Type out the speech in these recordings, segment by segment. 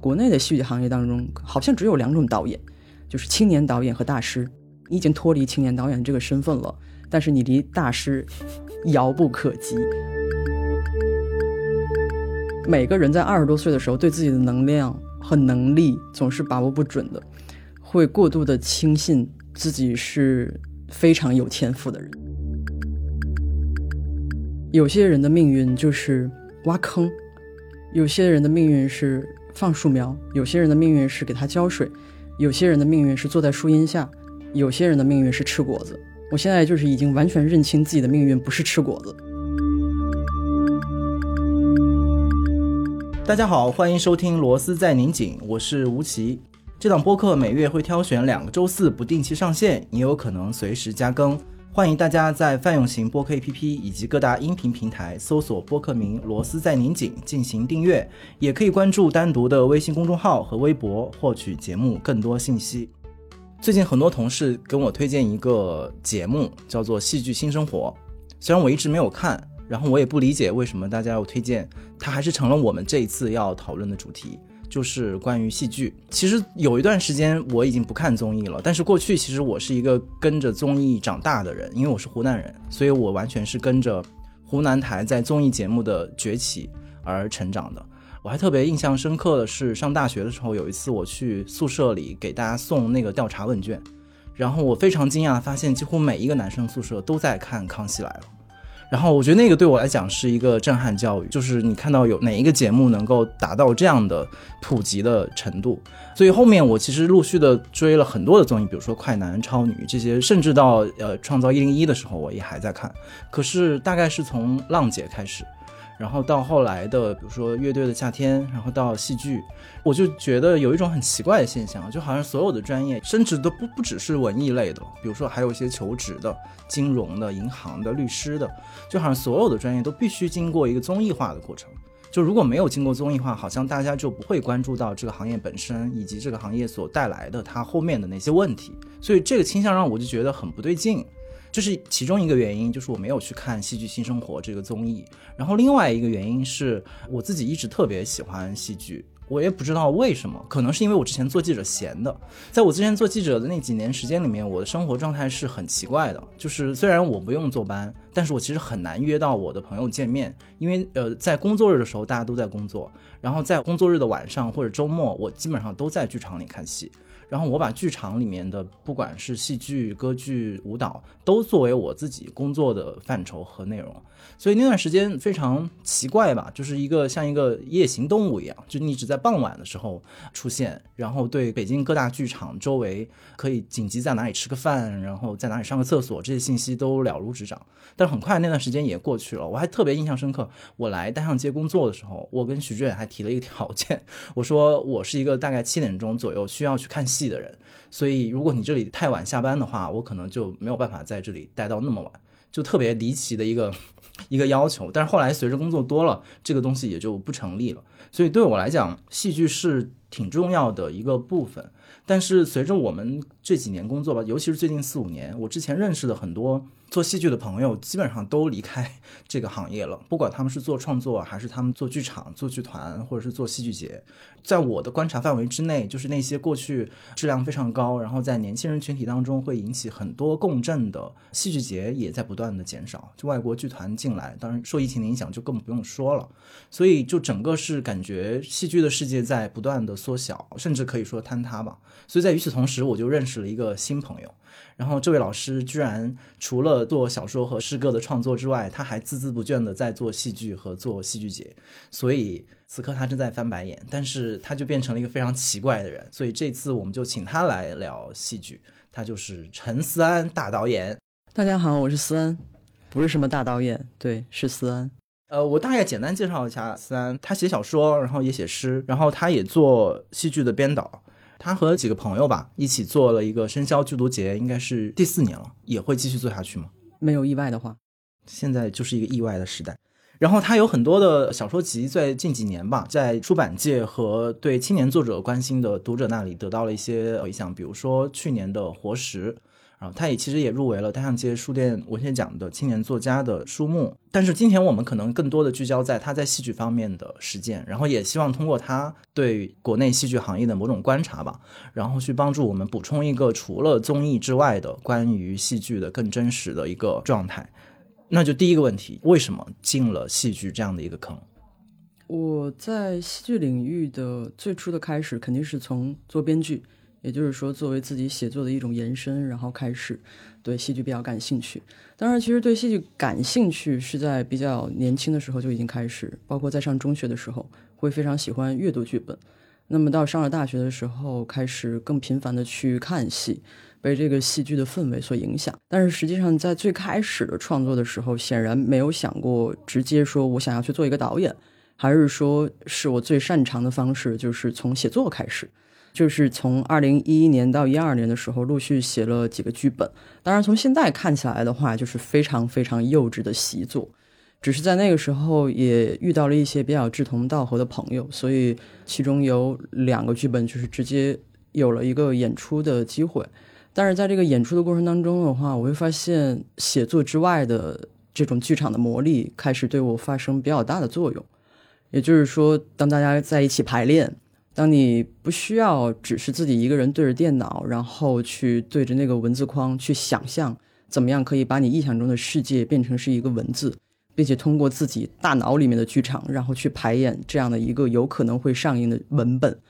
国内的戏剧行业当中，好像只有两种导演，就是青年导演和大师。你已经脱离青年导演这个身份了，但是你离大师遥不可及。每个人在二十多岁的时候，对自己的能量和能力总是把握不准的，会过度的轻信自己是非常有天赋的人。有些人的命运就是挖坑，有些人的命运是放树苗，有些人的命运是给他浇水，有些人的命运是坐在树荫下。有些人的命运是吃果子，我现在就是已经完全认清自己的命运不是吃果子。大家好，欢迎收听《螺丝在拧紧》，我是吴奇。这档播客每月会挑选两个周四不定期上线，也有可能随时加更。欢迎大家在泛用型播客 APP 以及各大音频平台搜索播客名《螺丝在拧紧》进行订阅，也可以关注单独的微信公众号和微博获取节目更多信息。最近很多同事跟我推荐一个节目，叫做《戏剧新生活》。虽然我一直没有看，然后我也不理解为什么大家要推荐，它还是成了我们这一次要讨论的主题，就是关于戏剧。其实有一段时间我已经不看综艺了，但是过去其实我是一个跟着综艺长大的人，因为我是湖南人，所以我完全是跟着湖南台在综艺节目的崛起而成长的。我还特别印象深刻的是，上大学的时候有一次我去宿舍里给大家送那个调查问卷，然后我非常惊讶，发现几乎每一个男生宿舍都在看《康熙来了》，然后我觉得那个对我来讲是一个震撼教育，就是你看到有哪一个节目能够达到这样的普及的程度，所以后面我其实陆续的追了很多的综艺，比如说《快男》《超女》这些，甚至到呃《创造一零一》的时候我也还在看，可是大概是从浪姐开始。然后到后来的，比如说乐队的夏天，然后到戏剧，我就觉得有一种很奇怪的现象，就好像所有的专业，甚至都不不只是文艺类的，比如说还有一些求职的、金融的、银行的、律师的，就好像所有的专业都必须经过一个综艺化的过程。就如果没有经过综艺化，好像大家就不会关注到这个行业本身以及这个行业所带来的它后面的那些问题。所以这个倾向让我就觉得很不对劲。这是其中一个原因，就是我没有去看《戏剧新生活》这个综艺。然后另外一个原因是我自己一直特别喜欢戏剧，我也不知道为什么，可能是因为我之前做记者闲的。在我之前做记者的那几年时间里面，我的生活状态是很奇怪的，就是虽然我不用坐班，但是我其实很难约到我的朋友见面，因为呃，在工作日的时候大家都在工作，然后在工作日的晚上或者周末，我基本上都在剧场里看戏。然后我把剧场里面的不管是戏剧、歌剧、舞蹈，都作为我自己工作的范畴和内容。所以那段时间非常奇怪吧，就是一个像一个夜行动物一样，就你只在傍晚的时候出现，然后对北京各大剧场周围可以紧急在哪里吃个饭，然后在哪里上个厕所这些信息都了如指掌。但很快那段时间也过去了，我还特别印象深刻。我来单向街工作的时候，我跟许志远还提了一个条件，我说我是一个大概七点钟左右需要去看戏的人，所以如果你这里太晚下班的话，我可能就没有办法在这里待到那么晚。就特别离奇的一个一个要求，但是后来随着工作多了，这个东西也就不成立了。所以对我来讲，戏剧是挺重要的一个部分。但是随着我们这几年工作吧，尤其是最近四五年，我之前认识的很多。做戏剧的朋友基本上都离开 这个行业了，不管他们是做创作，还是他们做剧场、做剧团，或者是做戏剧节，在我的观察范围之内，就是那些过去质量非常高，然后在年轻人群体当中会引起很多共振的戏剧节，也在不断的减少。就外国剧团进来，当然受疫情的影响就更不用说了。所以就整个是感觉戏剧的世界在不断的缩小，甚至可以说坍塌吧。所以在与此同时，我就认识了一个新朋友。然后这位老师居然除了做小说和诗歌的创作之外，他还孜孜不倦的在做戏剧和做戏剧节，所以此刻他正在翻白眼，但是他就变成了一个非常奇怪的人，所以这次我们就请他来聊戏剧，他就是陈思安大导演。大家好，我是思安，不是什么大导演，对，是思安。呃，我大概简单介绍一下思安，他写小说，然后也写诗，然后他也做戏剧的编导。他和几个朋友吧一起做了一个生肖剧毒节，应该是第四年了，也会继续做下去吗？没有意外的话，现在就是一个意外的时代。然后他有很多的小说集，在近几年吧，在出版界和对青年作者关心的读者那里得到了一些回响，比如说去年的《活石》，然后他也其实也入围了单向街书店文学奖的青年作家的书目。但是今天我们可能更多的聚焦在他在戏剧方面的实践，然后也希望通过他对国内戏剧行业的某种观察吧，然后去帮助我们补充一个除了综艺之外的关于戏剧的更真实的一个状态。那就第一个问题，为什么进了戏剧这样的一个坑？我在戏剧领域的最初的开始，肯定是从做编剧。也就是说，作为自己写作的一种延伸，然后开始对戏剧比较感兴趣。当然，其实对戏剧感兴趣是在比较年轻的时候就已经开始，包括在上中学的时候，会非常喜欢阅读剧本。那么到上了大学的时候，开始更频繁的去看戏，被这个戏剧的氛围所影响。但是实际上，在最开始的创作的时候，显然没有想过直接说我想要去做一个导演，还是说是我最擅长的方式，就是从写作开始。就是从二零一一年到一二年的时候，陆续写了几个剧本。当然，从现在看起来的话，就是非常非常幼稚的习作。只是在那个时候，也遇到了一些比较志同道合的朋友，所以其中有两个剧本就是直接有了一个演出的机会。但是在这个演出的过程当中的话，我会发现写作之外的这种剧场的魔力开始对我发生比较大的作用。也就是说，当大家在一起排练。当你不需要只是自己一个人对着电脑，然后去对着那个文字框去想象怎么样可以把你臆想中的世界变成是一个文字，并且通过自己大脑里面的剧场，然后去排演这样的一个有可能会上映的文本，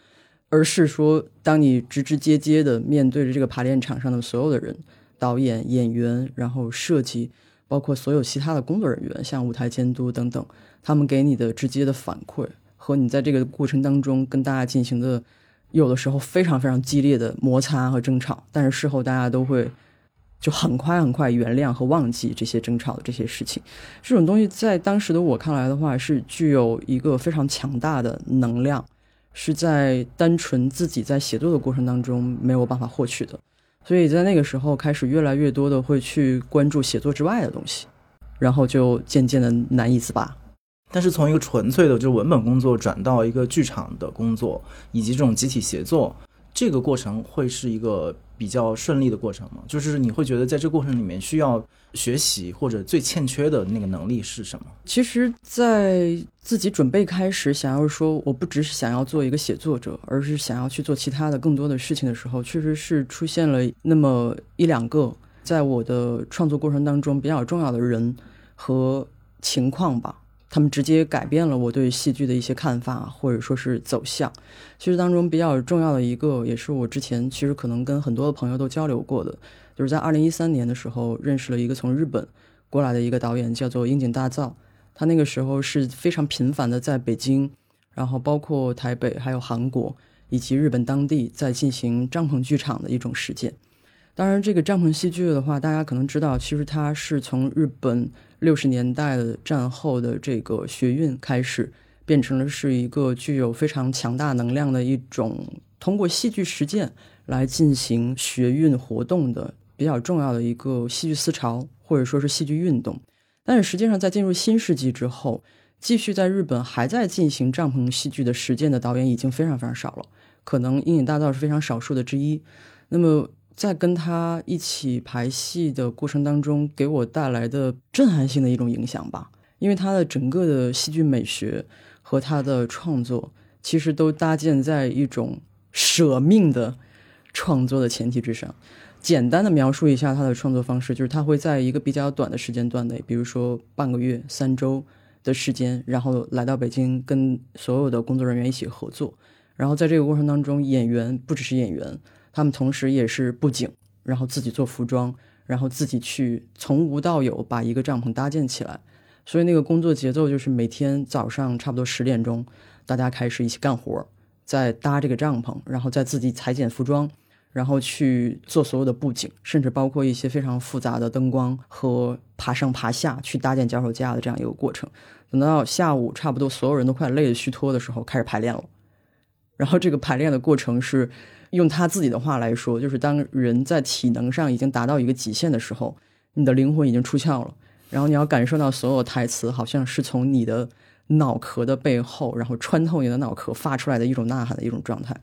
而是说，当你直直接接的面对着这个排练场上的所有的人，导演、演员，然后设计，包括所有其他的工作人员，像舞台监督等等，他们给你的直接的反馈。和你在这个过程当中跟大家进行的，有的时候非常非常激烈的摩擦和争吵，但是事后大家都会就很快很快原谅和忘记这些争吵的这些事情。这种东西在当时的我看来的话，是具有一个非常强大的能量，是在单纯自己在写作的过程当中没有办法获取的。所以在那个时候开始越来越多的会去关注写作之外的东西，然后就渐渐的难以自拔。但是从一个纯粹的就文本工作转到一个剧场的工作，以及这种集体协作，这个过程会是一个比较顺利的过程吗？就是你会觉得在这过程里面需要学习或者最欠缺的那个能力是什么？其实，在自己准备开始想要说我不只是想要做一个写作者，而是想要去做其他的更多的事情的时候，确实是出现了那么一两个在我的创作过程当中比较重要的人和情况吧。他们直接改变了我对戏剧的一些看法，或者说是走向。其实当中比较重要的一个，也是我之前其实可能跟很多的朋友都交流过的，就是在二零一三年的时候认识了一个从日本过来的一个导演，叫做樱井大造。他那个时候是非常频繁的在北京，然后包括台北、还有韩国以及日本当地在进行帐篷剧场的一种实践。当然，这个帐篷戏剧的话，大家可能知道，其实它是从日本。六十年代的战后的这个学运开始，变成了是一个具有非常强大能量的一种通过戏剧实践来进行学运活动的比较重要的一个戏剧思潮，或者说是戏剧运动。但是实际上，在进入新世纪之后，继续在日本还在进行帐篷戏剧的实践的导演已经非常非常少了，可能阴影大道是非常少数的之一。那么。在跟他一起排戏的过程当中，给我带来的震撼性的一种影响吧。因为他的整个的戏剧美学和他的创作，其实都搭建在一种舍命的创作的前提之上。简单的描述一下他的创作方式，就是他会在一个比较短的时间段内，比如说半个月、三周的时间，然后来到北京，跟所有的工作人员一起合作。然后在这个过程当中，演员不只是演员。他们同时也是布景，然后自己做服装，然后自己去从无到有把一个帐篷搭建起来。所以那个工作节奏就是每天早上差不多十点钟，大家开始一起干活，在搭这个帐篷，然后再自己裁剪服装，然后去做所有的布景，甚至包括一些非常复杂的灯光和爬上爬下去搭建脚手架的这样一个过程。等到下午差不多所有人都快累得虚脱的时候，开始排练了。然后这个排练的过程是。用他自己的话来说，就是当人在体能上已经达到一个极限的时候，你的灵魂已经出窍了，然后你要感受到所有台词好像是从你的脑壳的背后，然后穿透你的脑壳发出来的一种呐喊的一种状态。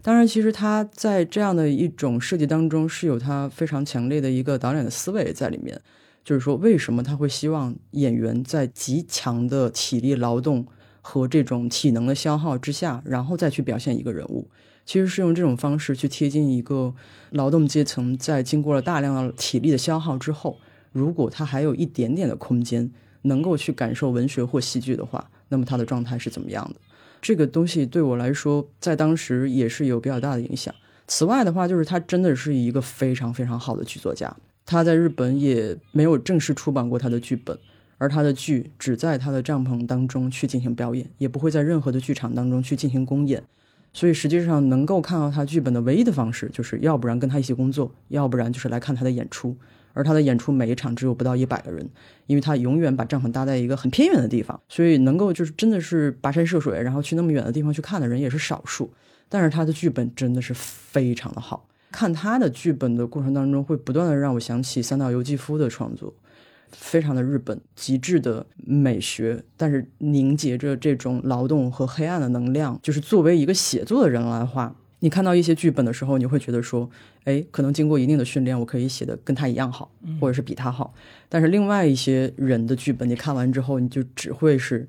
当然，其实他在这样的一种设计当中是有他非常强烈的一个导演的思维在里面，就是说为什么他会希望演员在极强的体力劳动和这种体能的消耗之下，然后再去表现一个人物。其实是用这种方式去贴近一个劳动阶层，在经过了大量的体力的消耗之后，如果他还有一点点的空间，能够去感受文学或戏剧的话，那么他的状态是怎么样的？这个东西对我来说，在当时也是有比较大的影响。此外的话，就是他真的是一个非常非常好的剧作家，他在日本也没有正式出版过他的剧本，而他的剧只在他的帐篷当中去进行表演，也不会在任何的剧场当中去进行公演。所以实际上能够看到他剧本的唯一的方式，就是要不然跟他一起工作，要不然就是来看他的演出。而他的演出每一场只有不到一百个人，因为他永远把帐篷搭在一个很偏远的地方，所以能够就是真的是跋山涉水，然后去那么远的地方去看的人也是少数。但是他的剧本真的是非常的好，看他的剧本的过程当中，会不断的让我想起三岛由纪夫的创作。非常的日本，极致的美学，但是凝结着这种劳动和黑暗的能量。就是作为一个写作的人来话，你看到一些剧本的时候，你会觉得说，哎，可能经过一定的训练，我可以写的跟他一样好，或者是比他好。但是另外一些人的剧本，你看完之后，你就只会是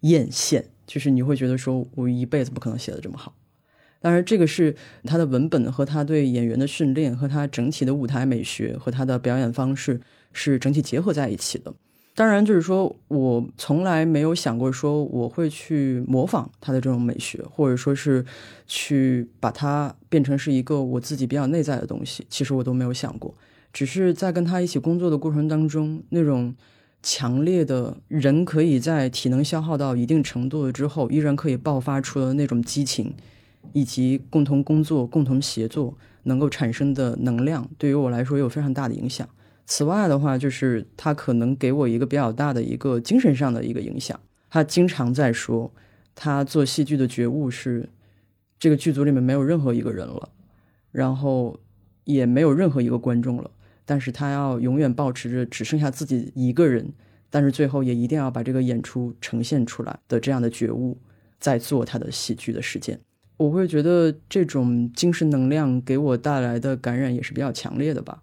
艳羡，就是你会觉得说我一辈子不可能写的这么好。当然，这个是他的文本和他对演员的训练，和他整体的舞台美学和他的表演方式。是整体结合在一起的，当然就是说我从来没有想过说我会去模仿他的这种美学，或者说是去把它变成是一个我自己比较内在的东西。其实我都没有想过，只是在跟他一起工作的过程当中，那种强烈的人可以在体能消耗到一定程度了之后，依然可以爆发出的那种激情，以及共同工作、共同协作能够产生的能量，对于我来说有非常大的影响。此外的话，就是他可能给我一个比较大的一个精神上的一个影响。他经常在说，他做戏剧的觉悟是，这个剧组里面没有任何一个人了，然后也没有任何一个观众了，但是他要永远保持着只剩下自己一个人，但是最后也一定要把这个演出呈现出来的这样的觉悟，在做他的戏剧的实践。我会觉得这种精神能量给我带来的感染也是比较强烈的吧。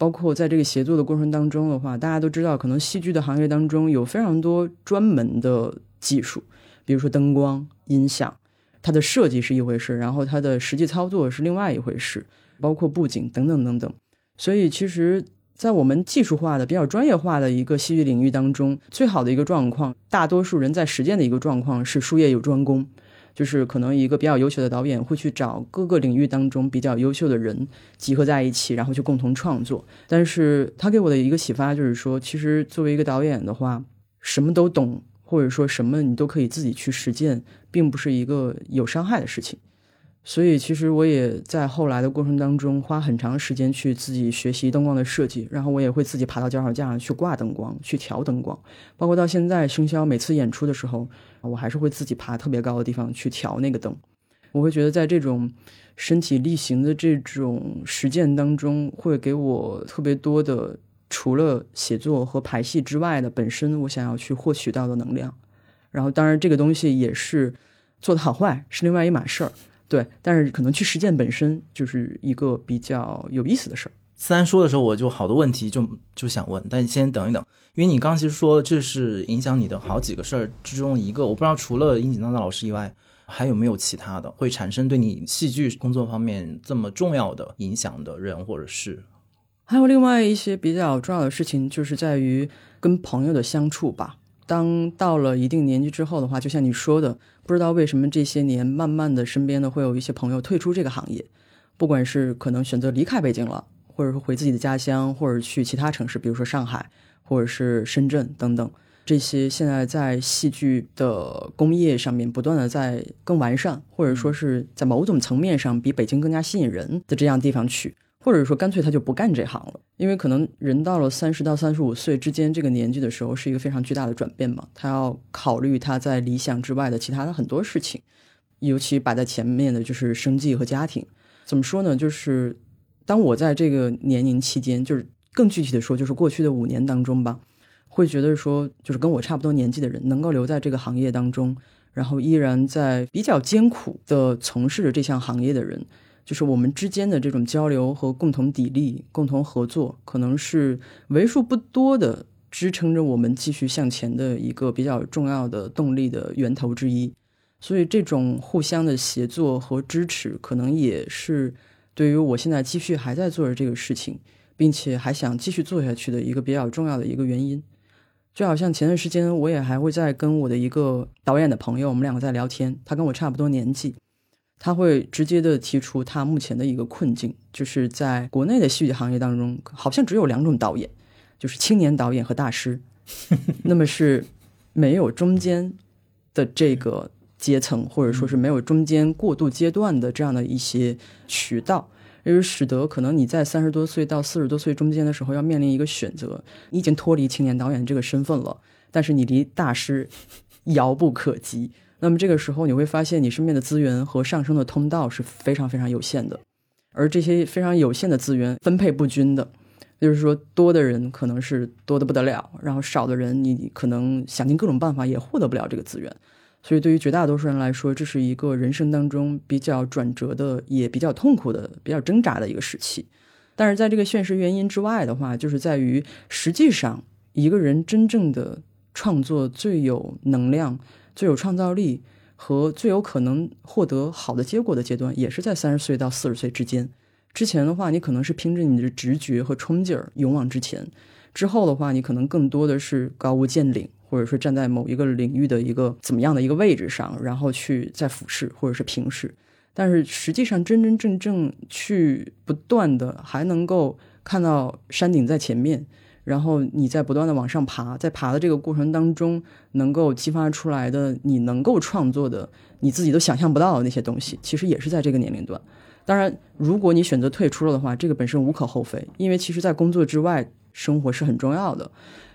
包括在这个协作的过程当中的话，大家都知道，可能戏剧的行业当中有非常多专门的技术，比如说灯光、音响，它的设计是一回事，然后它的实际操作是另外一回事，包括布景等等等等。所以，其实，在我们技术化的、比较专业化的一个戏剧领域当中，最好的一个状况，大多数人在实践的一个状况是术业有专攻。就是可能一个比较优秀的导演会去找各个领域当中比较优秀的人集合在一起，然后去共同创作。但是他给我的一个启发就是说，其实作为一个导演的话，什么都懂，或者说什么你都可以自己去实践，并不是一个有伤害的事情。所以，其实我也在后来的过程当中花很长时间去自己学习灯光的设计，然后我也会自己爬到脚手架上去挂灯光、去调灯光，包括到现在生肖每次演出的时候，我还是会自己爬特别高的地方去调那个灯。我会觉得在这种身体力行的这种实践当中，会给我特别多的除了写作和排戏之外的本身我想要去获取到的能量。然后，当然这个东西也是做的好坏是另外一码事儿。对，但是可能去实践本身就是一个比较有意思的事儿。思安说的时候，我就好多问题就就想问，但先等一等，因为你刚其实说这是影响你的好几个事儿之中一个，我不知道除了樱井娜的老师以外，还有没有其他的会产生对你戏剧工作方面这么重要的影响的人或者事？还有另外一些比较重要的事情，就是在于跟朋友的相处吧。当到了一定年纪之后的话，就像你说的，不知道为什么这些年慢慢的身边的会有一些朋友退出这个行业，不管是可能选择离开北京了，或者说回自己的家乡，或者去其他城市，比如说上海或者是深圳等等，这些现在在戏剧的工业上面不断的在更完善，或者说是在某种层面上比北京更加吸引人的这样地方去。或者说，干脆他就不干这行了，因为可能人到了三十到三十五岁之间这个年纪的时候，是一个非常巨大的转变嘛。他要考虑他在理想之外的其他的很多事情，尤其摆在前面的就是生计和家庭。怎么说呢？就是当我在这个年龄期间，就是更具体的说，就是过去的五年当中吧，会觉得说，就是跟我差不多年纪的人能够留在这个行业当中，然后依然在比较艰苦的从事着这项行业的人，就是我们之间的这种交流和共同砥砺、共同合作，可能是为数不多的支撑着我们继续向前的一个比较重要的动力的源头之一。所以，这种互相的协作和支持，可能也是对于我现在继续还在做着这个事情，并且还想继续做下去的一个比较重要的一个原因。就好像前段时间，我也还会在跟我的一个导演的朋友，我们两个在聊天。他跟我差不多年纪，他会直接的提出他目前的一个困境，就是在国内的戏剧行业当中，好像只有两种导演，就是青年导演和大师，那么是没有中间的这个阶层，或者说是没有中间过渡阶段的这样的一些渠道。也就使得可能你在三十多岁到四十多岁中间的时候，要面临一个选择：你已经脱离青年导演这个身份了，但是你离大师遥不可及。那么这个时候，你会发现你身边的资源和上升的通道是非常非常有限的，而这些非常有限的资源分配不均的，就是说多的人可能是多的不得了，然后少的人你可能想尽各种办法也获得不了这个资源。所以，对于绝大多数人来说，这是一个人生当中比较转折的，也比较痛苦的、比较挣扎的一个时期。但是，在这个现实原因之外的话，就是在于，实际上一个人真正的创作最有能量、最有创造力和最有可能获得好的结果的阶段，也是在三十岁到四十岁之间。之前的话，你可能是凭着你的直觉和冲劲儿勇往直前；之后的话，你可能更多的是高屋建瓴。或者说站在某一个领域的一个怎么样的一个位置上，然后去再俯视或者是平视，但是实际上真真正正去不断的还能够看到山顶在前面，然后你在不断的往上爬，在爬的这个过程当中，能够激发出来的你能够创作的你自己都想象不到的那些东西，其实也是在这个年龄段。当然，如果你选择退出了的话，这个本身无可厚非，因为其实在工作之外，生活是很重要的。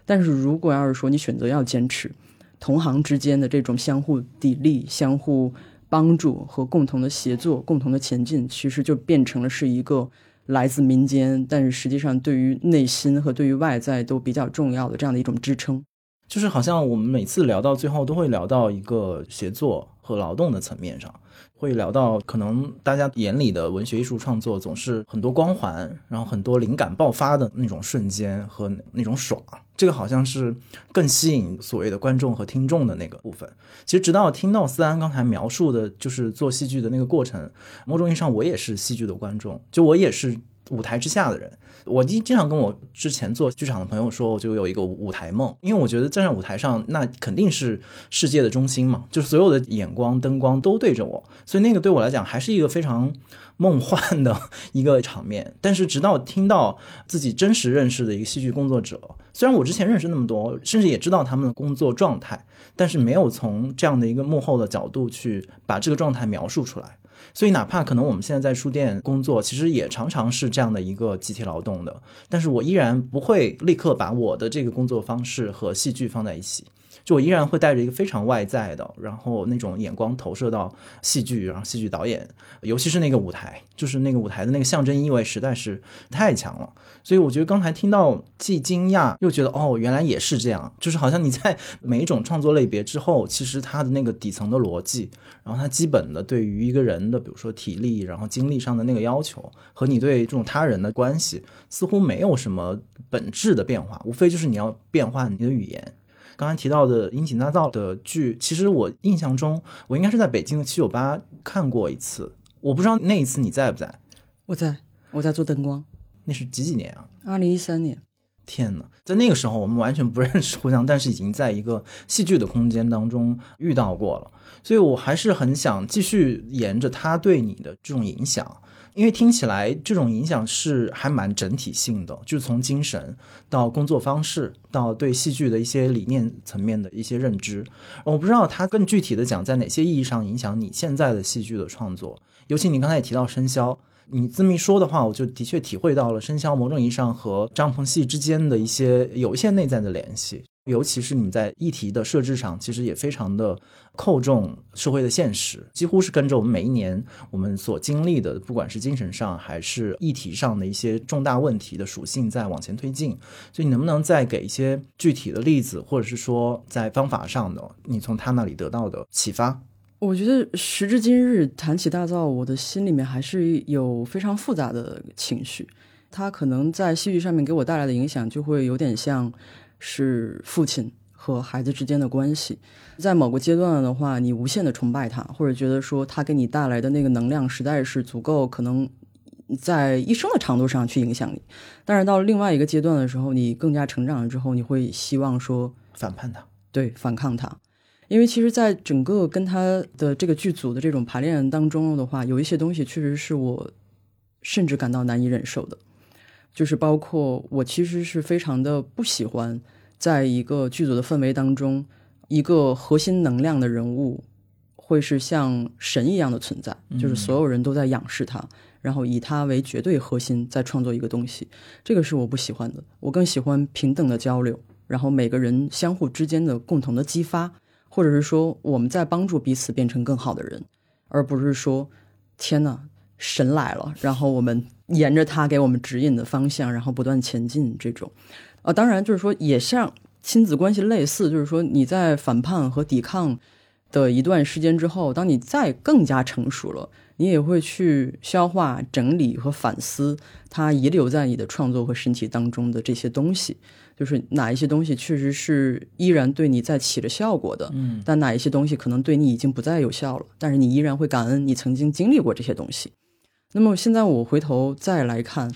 但是如果要是说你选择要坚持，同行之间的这种相互砥砺、相互帮助和共同的协作、共同的前进，其实就变成了是一个来自民间，但是实际上对于内心和对于外在都比较重要的这样的一种支撑。就是好像我们每次聊到最后，都会聊到一个协作和劳动的层面上。会聊到可能大家眼里的文学艺术创作总是很多光环，然后很多灵感爆发的那种瞬间和那种爽，这个好像是更吸引所谓的观众和听众的那个部分。其实直到听到思安刚才描述的，就是做戏剧的那个过程，某种意义上我也是戏剧的观众，就我也是舞台之下的人。我经经常跟我之前做剧场的朋友说，我就有一个舞台梦，因为我觉得站在舞台上，那肯定是世界的中心嘛，就是所有的眼光、灯光都对着我，所以那个对我来讲还是一个非常梦幻的一个场面。但是直到听到自己真实认识的一个戏剧工作者，虽然我之前认识那么多，甚至也知道他们的工作状态，但是没有从这样的一个幕后的角度去把这个状态描述出来。所以，哪怕可能我们现在在书店工作，其实也常常是这样的一个集体劳动的。但是我依然不会立刻把我的这个工作方式和戏剧放在一起。就我依然会带着一个非常外在的，然后那种眼光投射到戏剧，然后戏剧导演，尤其是那个舞台，就是那个舞台的那个象征意味实在是太强了。所以我觉得刚才听到既惊讶又觉得哦，原来也是这样，就是好像你在每一种创作类别之后，其实它的那个底层的逻辑，然后它基本的对于一个人的，比如说体力，然后精力上的那个要求，和你对这种他人的关系，似乎没有什么本质的变化，无非就是你要变换你的语言。刚才提到的殷景大造的剧，其实我印象中，我应该是在北京的七九八看过一次。我不知道那一次你在不在？我在，我在做灯光。那是几几年啊？二零一三年。天哪，在那个时候我们完全不认识互相，但是已经在一个戏剧的空间当中遇到过了。所以我还是很想继续沿着他对你的这种影响。因为听起来这种影响是还蛮整体性的，就是从精神到工作方式到对戏剧的一些理念层面的一些认知。我不知道他更具体的讲在哪些意义上影响你现在的戏剧的创作。尤其你刚才也提到生肖，你这么一说的话，我就的确体会到了生肖某种意义上和帐篷戏之间的一些有一些内在的联系。尤其是你在议题的设置上，其实也非常的扣中社会的现实，几乎是跟着我们每一年我们所经历的，不管是精神上还是议题上的一些重大问题的属性在往前推进。所以，你能不能再给一些具体的例子，或者是说在方法上的，你从他那里得到的启发？我觉得时至今日谈起大造，我的心里面还是有非常复杂的情绪。他可能在戏剧上面给我带来的影响，就会有点像。是父亲和孩子之间的关系，在某个阶段的话，你无限的崇拜他，或者觉得说他给你带来的那个能量实在是足够，可能在一生的长度上去影响你。但是到了另外一个阶段的时候，你更加成长了之后，你会希望说反叛他，对，反抗他。因为其实，在整个跟他的这个剧组的这种排练当中的话，有一些东西确实是我甚至感到难以忍受的。就是包括我其实是非常的不喜欢，在一个剧组的氛围当中，一个核心能量的人物会是像神一样的存在，就是所有人都在仰视他，然后以他为绝对核心在创作一个东西，这个是我不喜欢的。我更喜欢平等的交流，然后每个人相互之间的共同的激发，或者是说我们在帮助彼此变成更好的人，而不是说天呐，神来了，然后我们。沿着他给我们指引的方向，然后不断前进，这种，啊，当然就是说，也像亲子关系类似，就是说你在反叛和抵抗的一段时间之后，当你再更加成熟了，你也会去消化、整理和反思它遗留在你的创作和身体当中的这些东西，就是哪一些东西确实是依然对你在起着效果的，嗯，但哪一些东西可能对你已经不再有效了，但是你依然会感恩你曾经经历过这些东西。那么现在我回头再来看，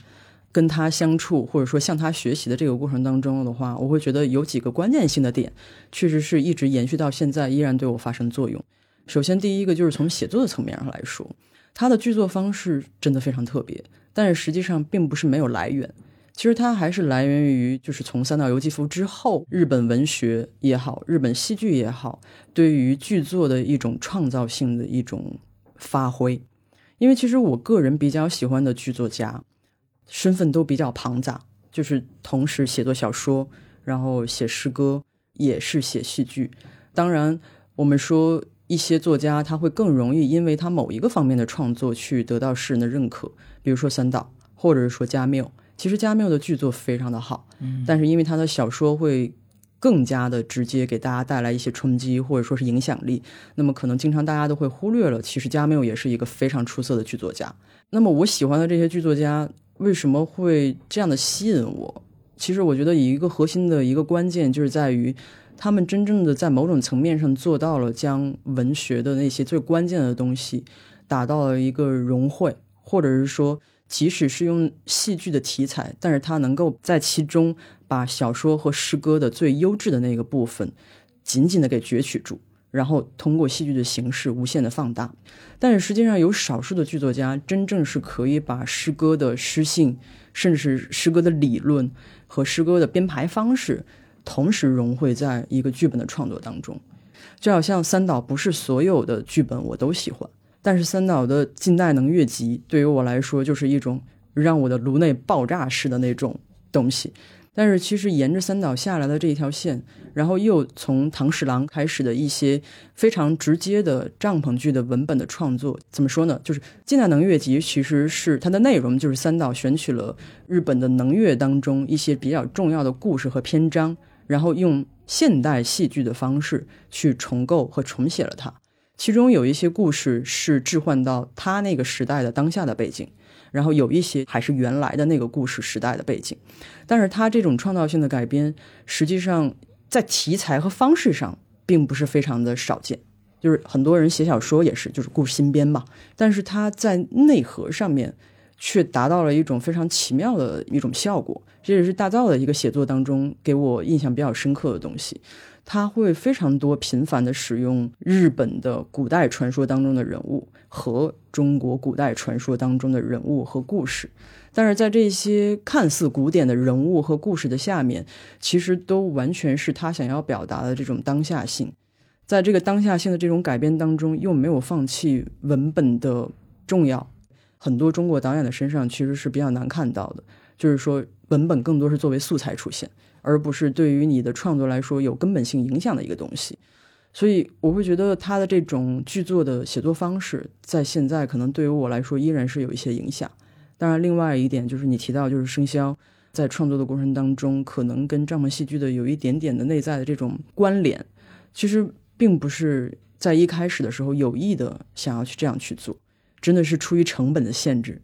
跟他相处或者说向他学习的这个过程当中的话，我会觉得有几个关键性的点，确实是一直延续到现在，依然对我发生作用。首先，第一个就是从写作的层面上来说，他的剧作方式真的非常特别，但是实际上并不是没有来源。其实它还是来源于，就是从三岛由纪夫之后，日本文学也好，日本戏剧也好，对于剧作的一种创造性的一种发挥。因为其实我个人比较喜欢的剧作家，身份都比较庞杂，就是同时写作小说，然后写诗歌，也是写戏剧。当然，我们说一些作家他会更容易因为他某一个方面的创作去得到世人的认可，比如说三岛，或者是说加缪。其实加缪的剧作非常的好，嗯，但是因为他的小说会。更加的直接给大家带来一些冲击，或者说是影响力。那么可能经常大家都会忽略了，其实加缪也是一个非常出色的剧作家。那么我喜欢的这些剧作家为什么会这样的吸引我？其实我觉得一个核心的一个关键就是在于，他们真正的在某种层面上做到了将文学的那些最关键的东西打到了一个融汇，或者是说。即使是用戏剧的题材，但是他能够在其中把小说和诗歌的最优质的那个部分紧紧的给攫取住，然后通过戏剧的形式无限的放大。但是实际上有少数的剧作家真正是可以把诗歌的诗性，甚至是诗歌的理论和诗歌的编排方式同时融汇在一个剧本的创作当中。就好像三岛，不是所有的剧本我都喜欢。但是三岛的近代能乐集对于我来说就是一种让我的颅内爆炸式的那种东西。但是其实沿着三岛下来的这一条线，然后又从唐十郎开始的一些非常直接的帐篷剧的文本的创作，怎么说呢？就是近代能乐集其实是它的内容，就是三岛选取了日本的能乐当中一些比较重要的故事和篇章，然后用现代戏剧的方式去重构和重写了它。其中有一些故事是置换到他那个时代的当下的背景，然后有一些还是原来的那个故事时代的背景。但是他这种创造性的改编，实际上在题材和方式上并不是非常的少见。就是很多人写小说也是，就是故事新编嘛。但是他在内核上面却达到了一种非常奇妙的一种效果，这也是大造的一个写作当中给我印象比较深刻的东西。他会非常多频繁的使用日本的古代传说当中的人物和中国古代传说当中的人物和故事，但是在这些看似古典的人物和故事的下面，其实都完全是他想要表达的这种当下性。在这个当下性的这种改编当中，又没有放弃文本的重要。很多中国导演的身上其实是比较难看到的，就是说文本更多是作为素材出现。而不是对于你的创作来说有根本性影响的一个东西。所以我会觉得他的这种剧作的写作方式，在现在可能对于我来说依然是有一些影响。当然，另外一点就是你提到，就是生肖在创作的过程当中，可能跟帐篷戏剧的有一点点的内在的这种关联，其实并不是在一开始的时候有意的想要去这样去做，真的是出于成本的限制。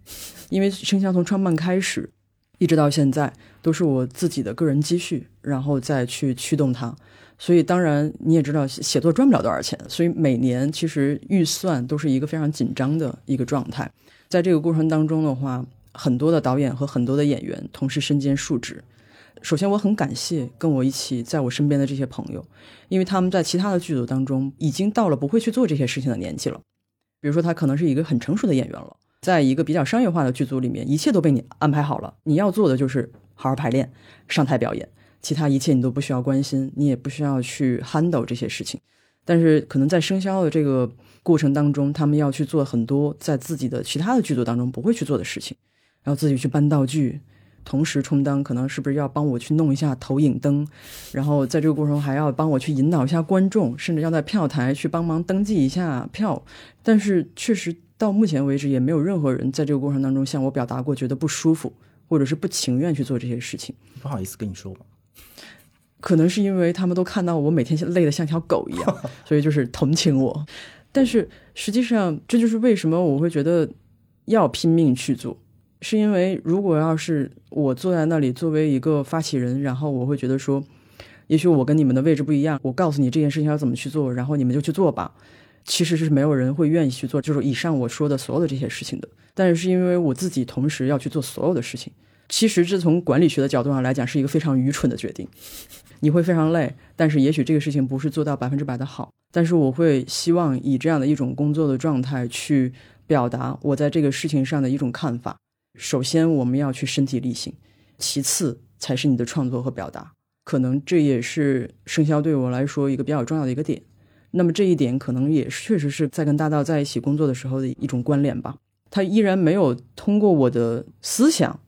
因为生肖从创办开始，一直到现在，都是我自己的个人积蓄，然后再去驱动它。所以，当然你也知道，写作赚不了多少钱，所以每年其实预算都是一个非常紧张的一个状态。在这个过程当中的话，很多的导演和很多的演员同时身兼数职。首先，我很感谢跟我一起在我身边的这些朋友，因为他们在其他的剧组当中已经到了不会去做这些事情的年纪了。比如说，他可能是一个很成熟的演员了，在一个比较商业化的剧组里面，一切都被你安排好了，你要做的就是好好排练、上台表演。其他一切你都不需要关心，你也不需要去 handle 这些事情。但是可能在生肖的这个过程当中，他们要去做很多在自己的其他的剧组当中不会去做的事情，然后自己去搬道具，同时充当可能是不是要帮我去弄一下投影灯，然后在这个过程中还要帮我去引导一下观众，甚至要在票台去帮忙登记一下票。但是确实到目前为止，也没有任何人在这个过程当中向我表达过觉得不舒服，或者是不情愿去做这些事情。不好意思跟你说吧。可能是因为他们都看到我每天累得像条狗一样，所以就是同情我。但是实际上，这就是为什么我会觉得要拼命去做，是因为如果要是我坐在那里作为一个发起人，然后我会觉得说，也许我跟你们的位置不一样，我告诉你这件事情要怎么去做，然后你们就去做吧。其实是没有人会愿意去做，就是以上我说的所有的这些事情的。但是是因为我自己同时要去做所有的事情，其实这从管理学的角度上来讲是一个非常愚蠢的决定。你会非常累，但是也许这个事情不是做到百分之百的好。但是我会希望以这样的一种工作的状态去表达我在这个事情上的一种看法。首先，我们要去身体力行；其次，才是你的创作和表达。可能这也是生肖对我来说一个比较重要的一个点。那么这一点可能也确实是在跟大道在一起工作的时候的一种关联吧。他依然没有通过我的思想。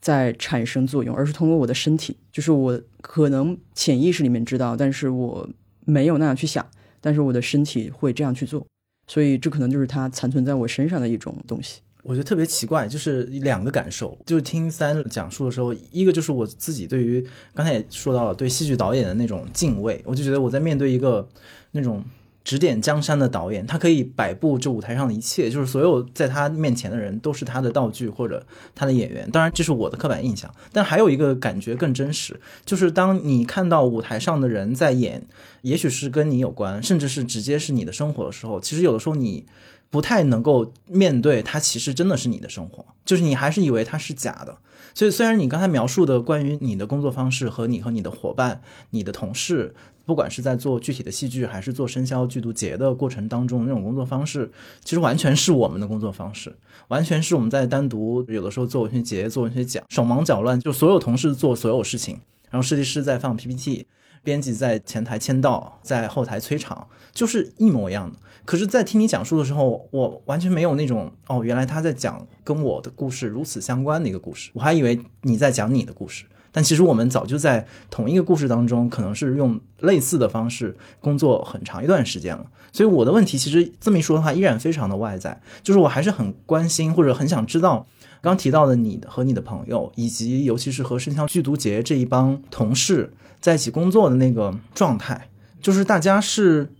在产生作用，而是通过我的身体，就是我可能潜意识里面知道，但是我没有那样去想，但是我的身体会这样去做，所以这可能就是它残存在我身上的一种东西。我觉得特别奇怪，就是两个感受，就是听三讲述的时候，一个就是我自己对于刚才也说到了对戏剧导演的那种敬畏，我就觉得我在面对一个那种。指点江山的导演，他可以摆布这舞台上的一切，就是所有在他面前的人都是他的道具或者他的演员。当然，这是我的刻板印象。但还有一个感觉更真实，就是当你看到舞台上的人在演，也许是跟你有关，甚至是直接是你的生活的时候，其实有的时候你不太能够面对它，其实真的是你的生活，就是你还是以为它是假的。所以，虽然你刚才描述的关于你的工作方式和你和你的伙伴、你的同事。不管是在做具体的戏剧，还是做生肖剧毒节的过程当中，那种工作方式，其实完全是我们的工作方式，完全是我们在单独有的时候做文学节、做文学奖，手忙脚乱，就所有同事做所有事情，然后设计师在放 PPT，编辑在前台签到，在后台催场，就是一模一样的。可是，在听你讲述的时候，我完全没有那种哦，原来他在讲跟我的故事如此相关的一个故事，我还以为你在讲你的故事。但其实我们早就在同一个故事当中，可能是用类似的方式工作很长一段时间了。所以我的问题其实这么一说的话，依然非常的外在，就是我还是很关心或者很想知道，刚提到的你和你的朋友，以及尤其是和生肖剧毒节这一帮同事在一起工作的那个状态，就是大家是。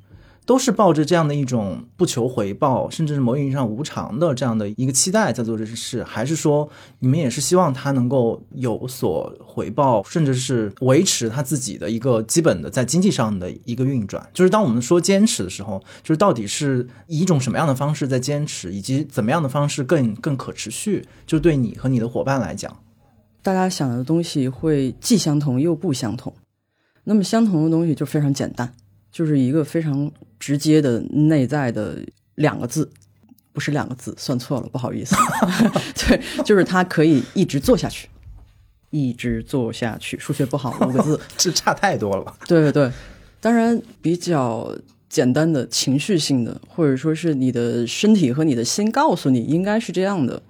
都是抱着这样的一种不求回报，甚至是某种意义上无偿的这样的一个期待在做这些事，还是说你们也是希望他能够有所回报，甚至是维持他自己的一个基本的在经济上的一个运转？就是当我们说坚持的时候，就是到底是以一种什么样的方式在坚持，以及怎么样的方式更更可持续？就对你和你的伙伴来讲，大家想的东西会既相同又不相同。那么相同的东西就非常简单。就是一个非常直接的内在的两个字，不是两个字，算错了，不好意思。对，就是他可以一直做下去，一直做下去。数学不好，五个字，这差太多了吧。对对对，当然比较简单的情绪性的，或者说是你的身体和你的心告诉你应该是这样的。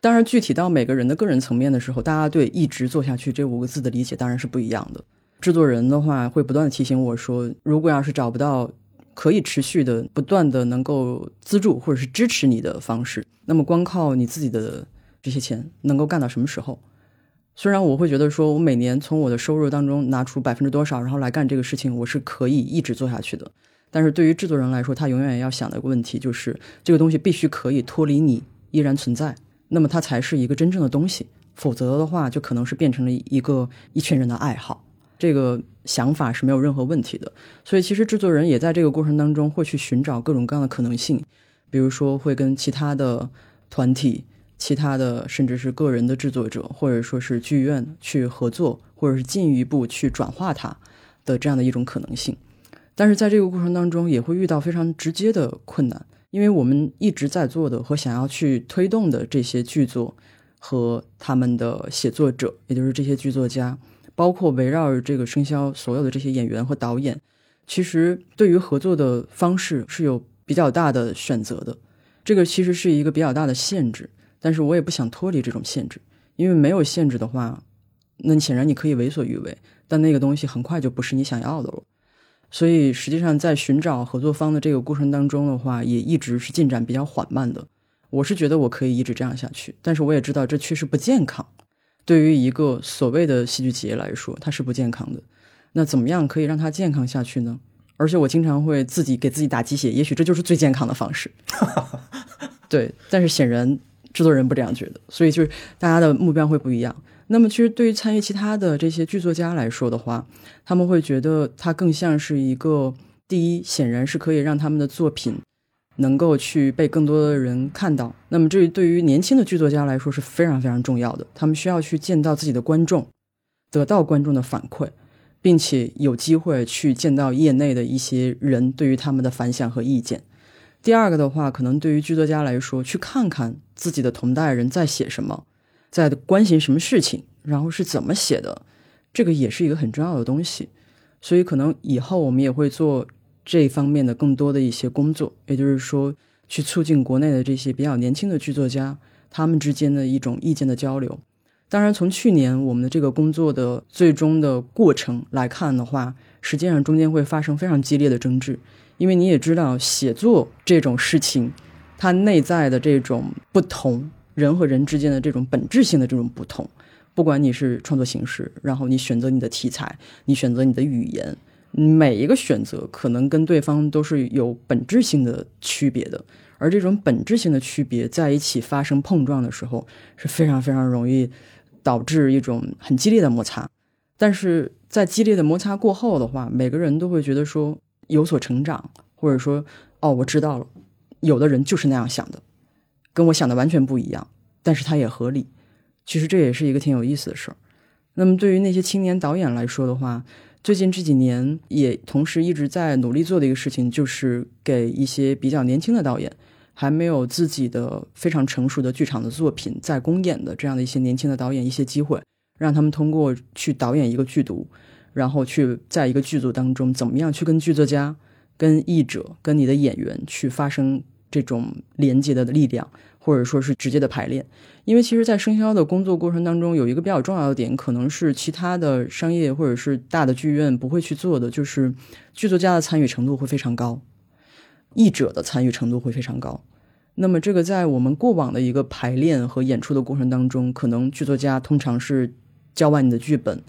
当然，具体到每个人的个人层面的时候，大家对“一直做下去”这五个字的理解当然是不一样的。制作人的话会不断的提醒我说，如果要是找不到可以持续的、不断的能够资助或者是支持你的方式，那么光靠你自己的这些钱能够干到什么时候？虽然我会觉得说，我每年从我的收入当中拿出百分之多少，然后来干这个事情，我是可以一直做下去的。但是对于制作人来说，他永远要想的一个问题就是，这个东西必须可以脱离你依然存在。那么它才是一个真正的东西，否则的话就可能是变成了一个一群人的爱好。这个想法是没有任何问题的。所以其实制作人也在这个过程当中会去寻找各种各样的可能性，比如说会跟其他的团体、其他的甚至是个人的制作者，或者说是剧院去合作，或者是进一步去转化它的这样的一种可能性。但是在这个过程当中也会遇到非常直接的困难。因为我们一直在做的和想要去推动的这些剧作和他们的写作者，也就是这些剧作家，包括围绕着这个生肖所有的这些演员和导演，其实对于合作的方式是有比较大的选择的。这个其实是一个比较大的限制，但是我也不想脱离这种限制，因为没有限制的话，那显然你可以为所欲为，但那个东西很快就不是你想要的了。所以，实际上在寻找合作方的这个过程当中的话，也一直是进展比较缓慢的。我是觉得我可以一直这样下去，但是我也知道这确实不健康。对于一个所谓的戏剧企业来说，它是不健康的。那怎么样可以让它健康下去呢？而且我经常会自己给自己打鸡血，也许这就是最健康的方式。对，但是显然制作人不这样觉得，所以就是大家的目标会不一样。那么，其实对于参与其他的这些剧作家来说的话，他们会觉得它更像是一个第一，显然是可以让他们的作品能够去被更多的人看到。那么，这对于年轻的剧作家来说是非常非常重要的。他们需要去见到自己的观众，得到观众的反馈，并且有机会去见到业内的一些人对于他们的反响和意见。第二个的话，可能对于剧作家来说，去看看自己的同代人在写什么。在关心什么事情，然后是怎么写的，这个也是一个很重要的东西。所以可能以后我们也会做这方面的更多的一些工作，也就是说，去促进国内的这些比较年轻的剧作家他们之间的一种意见的交流。当然，从去年我们的这个工作的最终的过程来看的话，实际上中间会发生非常激烈的争执，因为你也知道，写作这种事情，它内在的这种不同。人和人之间的这种本质性的这种不同，不管你是创作形式，然后你选择你的题材，你选择你的语言，每一个选择可能跟对方都是有本质性的区别的。而这种本质性的区别在一起发生碰撞的时候，是非常非常容易导致一种很激烈的摩擦。但是在激烈的摩擦过后的话，每个人都会觉得说有所成长，或者说哦，我知道了，有的人就是那样想的。跟我想的完全不一样，但是它也合理。其实这也是一个挺有意思的事儿。那么对于那些青年导演来说的话，最近这几年也同时一直在努力做的一个事情，就是给一些比较年轻的导演，还没有自己的非常成熟的剧场的作品在公演的这样的一些年轻的导演一些机会，让他们通过去导演一个剧毒，然后去在一个剧组当中怎么样去跟剧作家、跟译者、跟你的演员去发生。这种连接的力量，或者说是直接的排练，因为其实，在生肖的工作过程当中，有一个比较重要的点，可能是其他的商业或者是大的剧院不会去做的，就是剧作家的参与程度会非常高，译者的参与程度会非常高。那么，这个在我们过往的一个排练和演出的过程当中，可能剧作家通常是交完你的剧本，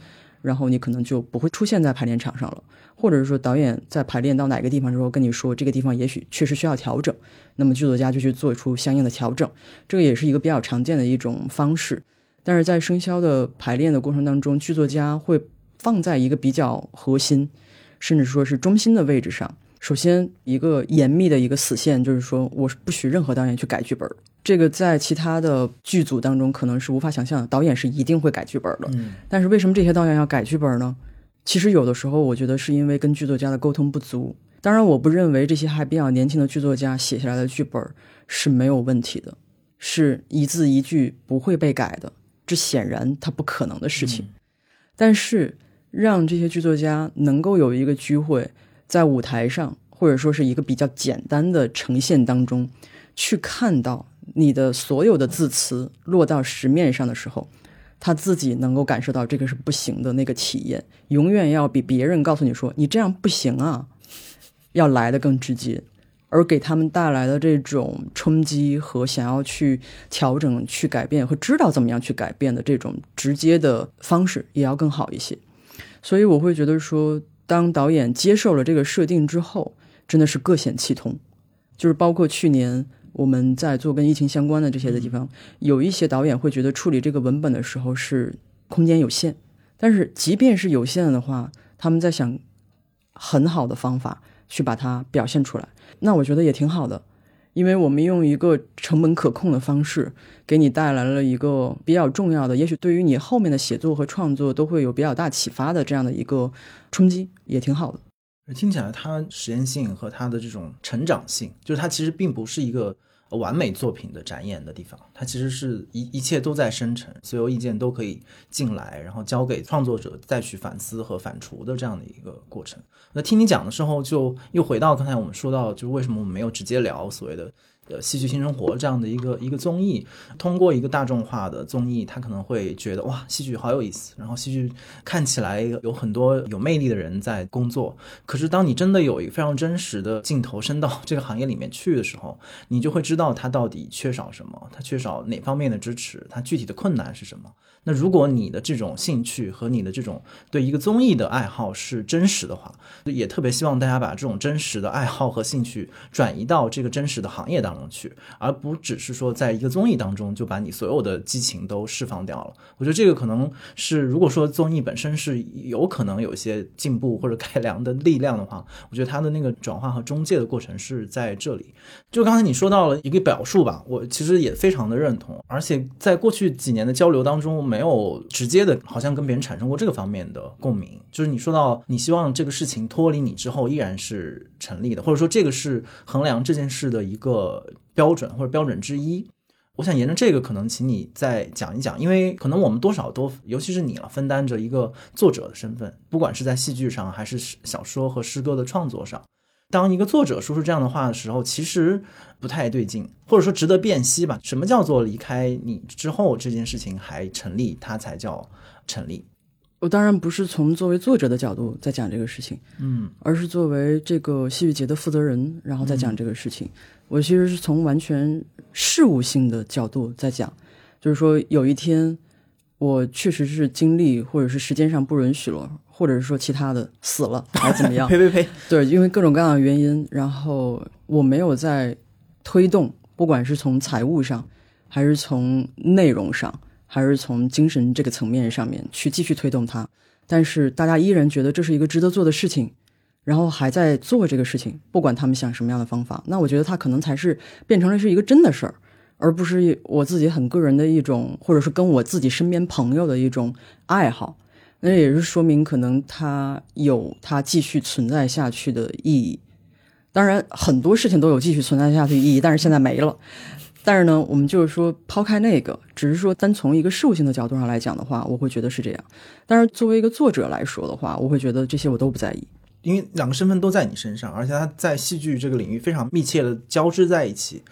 然后你可能就不会出现在排练场上了。或者是说，导演在排练到哪个地方之后，跟你说这个地方也许确实需要调整，那么剧作家就去做出相应的调整，这个也是一个比较常见的一种方式。但是在生肖的排练的过程当中，剧作家会放在一个比较核心，甚至说是中心的位置上。首先，一个严密的一个死线就是说，我是不许任何导演去改剧本。这个在其他的剧组当中可能是无法想象的，导演是一定会改剧本的。但是为什么这些导演要改剧本呢？其实有的时候，我觉得是因为跟剧作家的沟通不足。当然，我不认为这些还比较年轻的剧作家写下来的剧本是没有问题的，是一字一句不会被改的。这显然他不可能的事情。但是，让这些剧作家能够有一个机会在舞台上，或者说是一个比较简单的呈现当中，去看到你的所有的字词落到实面上的时候，他自己能够感受到这个是不行的那个体验，永远要比别人告诉你说你这样不行啊，要来的更直接。而给他们带来的这种冲击和想要去调整、去改变和知道怎么样去改变的这种直接的方式，也要更好一些。所以我会觉得说，当导演接受了这个设定之后，真的是各显其通。就是包括去年我们在做跟疫情相关的这些的地方，有一些导演会觉得处理这个文本的时候是空间有限，但是即便是有限的话，他们在想很好的方法去把它表现出来。那我觉得也挺好的，因为我们用一个成本可控的方式，给你带来了一个比较重要的，也许对于你后面的写作和创作都会有比较大启发的这样的一个冲击，也挺好的。听起来，它实验性和它的这种成长性，就是它其实并不是一个。完美作品的展演的地方，它其实是一一切都在生成，所有意见都可以进来，然后交给创作者再去反思和反刍的这样的一个过程。那听你讲的时候，就又回到刚才我们说到，就是为什么我们没有直接聊所谓的。呃，戏剧新生活这样的一个一个综艺，通过一个大众化的综艺，他可能会觉得哇，戏剧好有意思。然后戏剧看起来有很多有魅力的人在工作。可是当你真的有一个非常真实的镜头伸到这个行业里面去的时候，你就会知道他到底缺少什么，他缺少哪方面的支持，他具体的困难是什么。那如果你的这种兴趣和你的这种对一个综艺的爱好是真实的话，也特别希望大家把这种真实的爱好和兴趣转移到这个真实的行业当中去，而不只是说在一个综艺当中就把你所有的激情都释放掉了。我觉得这个可能是，如果说综艺本身是有可能有一些进步或者改良的力量的话，我觉得它的那个转化和中介的过程是在这里。就刚才你说到了一个表述吧，我其实也非常的认同，而且在过去几年的交流当中，没有直接的，好像跟别人产生过这个方面的共鸣。就是你说到你希望这个事情脱离你之后依然是成立的，或者说这个是衡量这件事的一个标准或者标准之一。我想沿着这个，可能请你再讲一讲，因为可能我们多少都，尤其是你了，分担着一个作者的身份，不管是在戏剧上还是小说和诗歌的创作上。当一个作者说出这样的话的时候，其实不太对劲，或者说值得辨析吧。什么叫做离开你之后这件事情还成立，它才叫成立？我当然不是从作为作者的角度在讲这个事情，嗯，而是作为这个戏剧节的负责人，然后再讲这个事情。我其实是从完全事务性的角度在讲，就是说有一天我确实是精力或者是时间上不允许了。或者是说其他的死了还是怎么样？呸呸呸！对，因为各种各样的原因，然后我没有在推动，不管是从财务上，还是从内容上，还是从精神这个层面上面去继续推动它。但是大家依然觉得这是一个值得做的事情，然后还在做这个事情，不管他们想什么样的方法。那我觉得它可能才是变成了是一个真的事儿，而不是我自己很个人的一种，或者是跟我自己身边朋友的一种爱好。那也是说明，可能它有它继续存在下去的意义。当然，很多事情都有继续存在下去意义，但是现在没了。但是呢，我们就是说，抛开那个，只是说单从一个事物性的角度上来讲的话，我会觉得是这样。但是作为一个作者来说的话，我会觉得这些我都不在意，因为两个身份都在你身上，而且他在戏剧这个领域非常密切的交织在一起。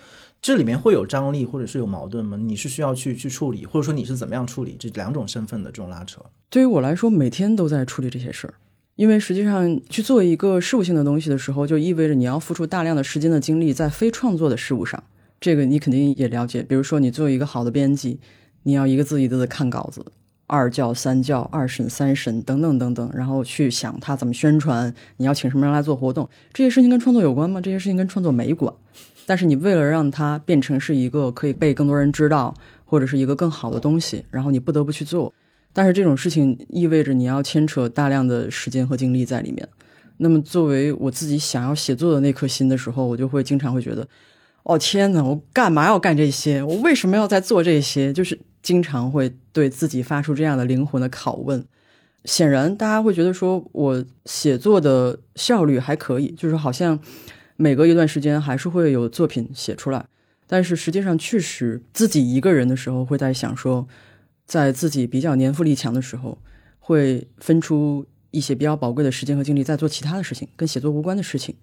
这里面会有张力，或者是有矛盾吗？你是需要去去处理，或者说你是怎么样处理这两种身份的这种拉扯？对于我来说，每天都在处理这些事儿，因为实际上去做一个事务性的东西的时候，就意味着你要付出大量的时间的精力在非创作的事物上。这个你肯定也了解。比如说，你做一个好的编辑，你要一个字一个字看稿子，二校三校、二审三审等等等等，然后去想他怎么宣传，你要请什么人来做活动，这些事情跟创作有关吗？这些事情跟创作没关。但是你为了让它变成是一个可以被更多人知道，或者是一个更好的东西，然后你不得不去做。但是这种事情意味着你要牵扯大量的时间和精力在里面。那么作为我自己想要写作的那颗心的时候，我就会经常会觉得，哦天哪，我干嘛要干这些？我为什么要在做这些？就是经常会对自己发出这样的灵魂的拷问。显然，大家会觉得说我写作的效率还可以，就是好像。每隔一段时间还是会有作品写出来，但是实际上确实自己一个人的时候会在想说，在自己比较年富力强的时候，会分出一些比较宝贵的时间和精力在做其他的事情，跟写作无关的事情，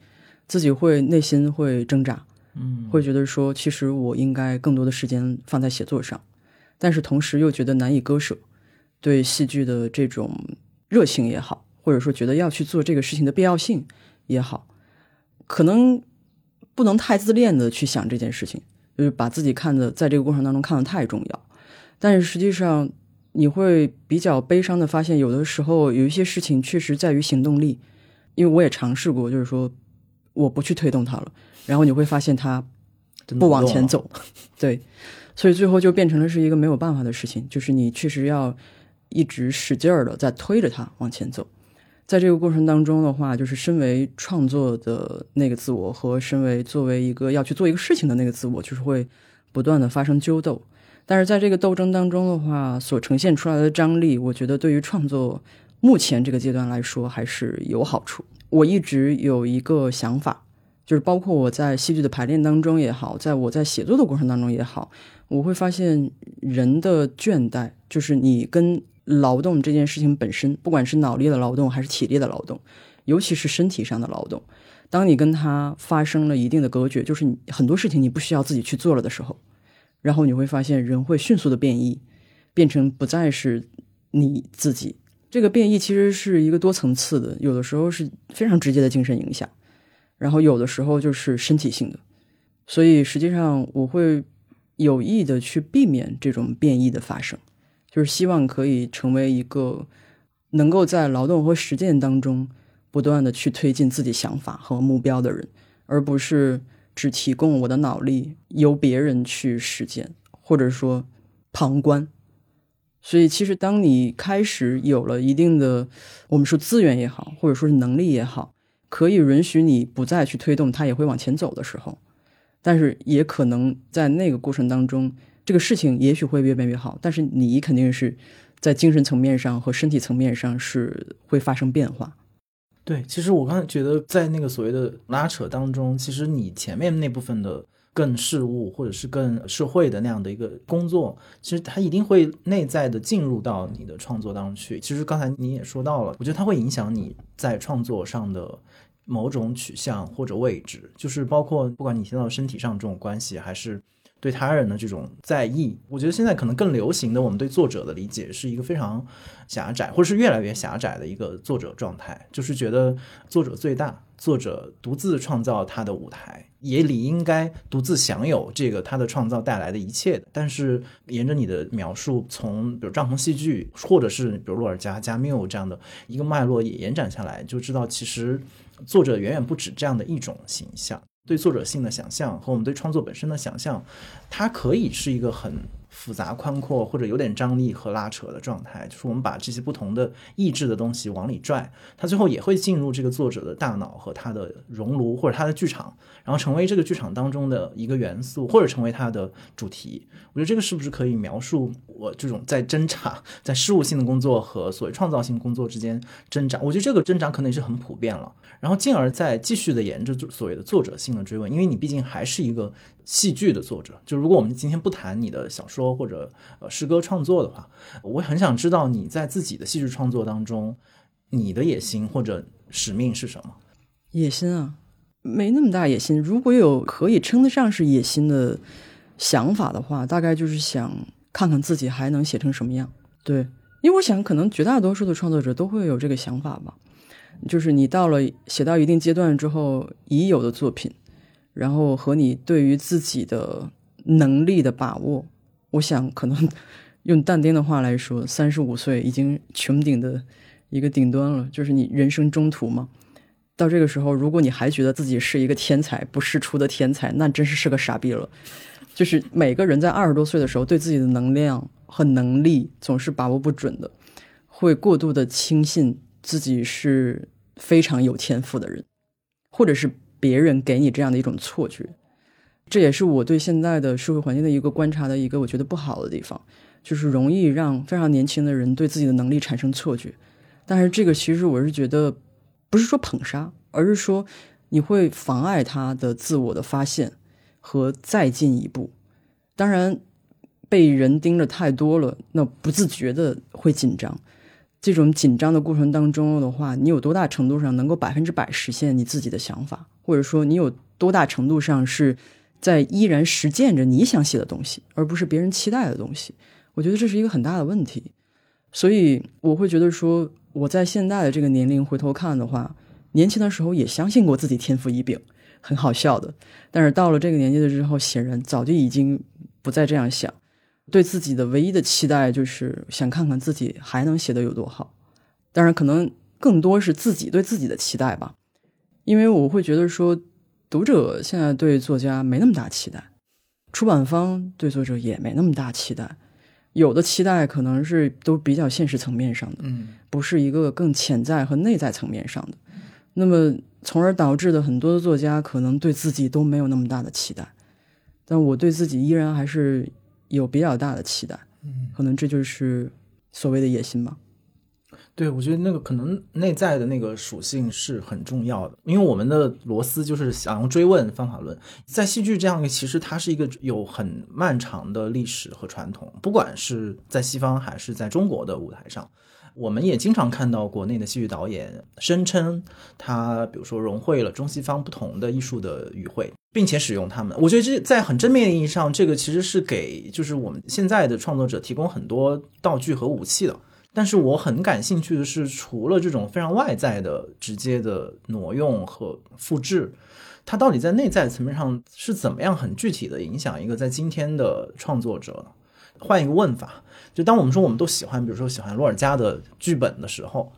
自己会内心会挣扎，嗯，会觉得说，其实我应该更多的时间放在写作上，但是同时又觉得难以割舍，对戏剧的这种热情也好，或者说觉得要去做这个事情的必要性也好，可能不能太自恋的去想这件事情，就是把自己看的在这个过程当中看得太重要，但是实际上你会比较悲伤的发现，有的时候有一些事情确实在于行动力，因为我也尝试过，就是说我不去推动它了。然后你会发现它不往前走，对，所以最后就变成了是一个没有办法的事情，就是你确实要一直使劲儿的在推着它往前走。在这个过程当中的话，就是身为创作的那个自我和身为作为一个要去做一个事情的那个自我，就是会不断的发生纠斗。但是在这个斗争当中的话，所呈现出来的张力，我觉得对于创作目前这个阶段来说还是有好处。我一直有一个想法。就是包括我在戏剧的排练当中也好，在我在写作的过程当中也好，我会发现人的倦怠，就是你跟劳动这件事情本身，不管是脑力的劳动还是体力的劳动，尤其是身体上的劳动，当你跟它发生了一定的隔绝，就是你很多事情你不需要自己去做了的时候，然后你会发现人会迅速的变异，变成不再是你自己。这个变异其实是一个多层次的，有的时候是非常直接的精神影响。然后有的时候就是身体性的，所以实际上我会有意的去避免这种变异的发生，就是希望可以成为一个能够在劳动和实践当中不断的去推进自己想法和目标的人，而不是只提供我的脑力由别人去实践，或者说旁观。所以其实当你开始有了一定的我们说资源也好，或者说是能力也好。可以允许你不再去推动它，也会往前走的时候，但是也可能在那个过程当中，这个事情也许会越变越好，但是你肯定是在精神层面上和身体层面上是会发生变化。对，其实我刚才觉得在那个所谓的拉扯当中，其实你前面那部分的更事务或者是更社会的那样的一个工作，其实它一定会内在的进入到你的创作当中去。其实刚才你也说到了，我觉得它会影响你在创作上的。某种取向或者位置，就是包括不管你提到身体上这种关系，还是对他人的这种在意。我觉得现在可能更流行的，我们对作者的理解是一个非常狭窄，或者是越来越狭窄的一个作者状态，就是觉得作者最大，作者独自创造他的舞台，也理应该独自享有这个他的创造带来的一切的。但是沿着你的描述，从比如帐篷戏剧，或者是比如洛尔加加缪这样的一个脉络也延展下来，就知道其实。作者远远不止这样的一种形象，对作者性的想象和我们对创作本身的想象，它可以是一个很。复杂、宽阔或者有点张力和拉扯的状态，就是我们把这些不同的意志的东西往里拽，它最后也会进入这个作者的大脑和他的熔炉或者他的剧场，然后成为这个剧场当中的一个元素，或者成为它的主题。我觉得这个是不是可以描述我这种在挣扎、在事务性的工作和所谓创造性工作之间挣扎？我觉得这个挣扎可能也是很普遍了。然后进而再继续的沿着所谓的作者性的追问，因为你毕竟还是一个。戏剧的作者，就如果我们今天不谈你的小说或者呃诗歌创作的话，我很想知道你在自己的戏剧创作当中，你的野心或者使命是什么？野心啊，没那么大野心。如果有可以称得上是野心的想法的话，大概就是想看看自己还能写成什么样。对，因为我想，可能绝大多数的创作者都会有这个想法吧，就是你到了写到一定阶段之后，已有的作品。然后和你对于自己的能力的把握，我想可能用但丁的话来说，三十五岁已经穹顶的一个顶端了，就是你人生中途嘛。到这个时候，如果你还觉得自己是一个天才，不世出的天才，那真是是个傻逼了。就是每个人在二十多岁的时候，对自己的能量和能力总是把握不准的，会过度的轻信自己是非常有天赋的人，或者是。别人给你这样的一种错觉，这也是我对现在的社会环境的一个观察的一个我觉得不好的地方，就是容易让非常年轻的人对自己的能力产生错觉。但是这个其实我是觉得，不是说捧杀，而是说你会妨碍他的自我的发现和再进一步。当然，被人盯着太多了，那不自觉的会紧张。这种紧张的过程当中的话，你有多大程度上能够百分之百实现你自己的想法，或者说你有多大程度上是在依然实践着你想写的东西，而不是别人期待的东西。我觉得这是一个很大的问题。所以我会觉得说，我在现在的这个年龄回头看的话，年轻的时候也相信过自己天赋异禀，很好笑的。但是到了这个年纪的之后，显然早就已经不再这样想。对自己的唯一的期待就是想看看自己还能写得有多好。当然，可能更多是自己对自己的期待吧。因为我会觉得说，读者现在对作家没那么大期待，出版方对作者也没那么大期待。有的期待可能是都比较现实层面上的，嗯，不是一个更潜在和内在层面上的。那么，从而导致的很多的作家可能对自己都没有那么大的期待，但我对自己依然还是有比较大的期待。嗯，可能这就是所谓的野心吧。对，我觉得那个可能内在的那个属性是很重要的，因为我们的罗斯就是想要追问方法论，在戏剧这样一个，其实它是一个有很漫长的历史和传统，不管是在西方还是在中国的舞台上，我们也经常看到国内的戏剧导演声称他，比如说融汇了中西方不同的艺术的语汇，并且使用它们。我觉得这在很正面意义上，这个其实是给就是我们现在的创作者提供很多道具和武器的。但是我很感兴趣的是，除了这种非常外在的、直接的挪用和复制，它到底在内在层面上是怎么样很具体的影响一个在今天的创作者？换一个问法，就当我们说我们都喜欢，比如说喜欢罗尔加的剧本的时候，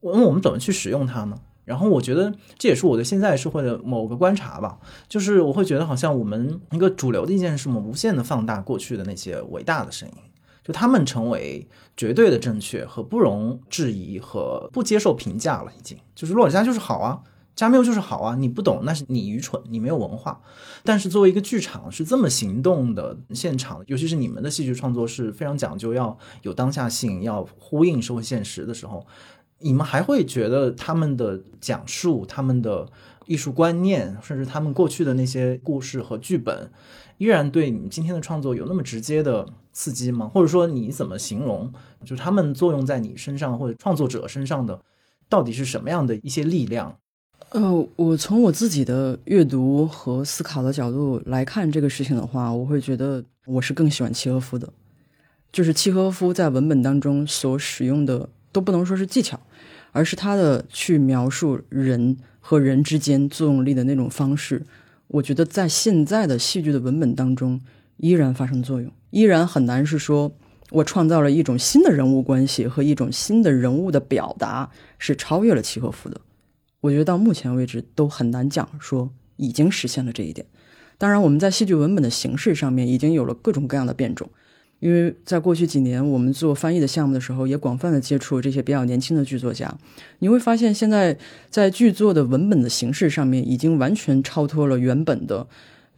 我们怎么去使用它呢？然后我觉得这也是我对现在社会的某个观察吧，就是我会觉得好像我们一个主流的意见是我们无限的放大过去的那些伟大的声音。就他们成为绝对的正确和不容置疑和不接受评价了，已经就是洛尔加就是好啊，加缪就是好啊，你不懂那是你愚蠢，你没有文化。但是作为一个剧场是这么行动的现场，尤其是你们的戏剧创作是非常讲究要有当下性，要呼应社会现实的时候，你们还会觉得他们的讲述、他们的艺术观念，甚至他们过去的那些故事和剧本，依然对你今天的创作有那么直接的？刺激吗？或者说你怎么形容？就是他们作用在你身上或者创作者身上的，到底是什么样的一些力量？呃，我从我自己的阅读和思考的角度来看这个事情的话，我会觉得我是更喜欢契诃夫的。就是契诃夫在文本当中所使用的，都不能说是技巧，而是他的去描述人和人之间作用力的那种方式。我觉得在现在的戏剧的文本当中。依然发生作用，依然很难是说，我创造了一种新的人物关系和一种新的人物的表达是超越了契诃夫的。我觉得到目前为止都很难讲说已经实现了这一点。当然，我们在戏剧文本的形式上面已经有了各种各样的变种，因为在过去几年我们做翻译的项目的时候，也广泛的接触这些比较年轻的剧作家，你会发现现在在剧作的文本的形式上面已经完全超脱了原本的。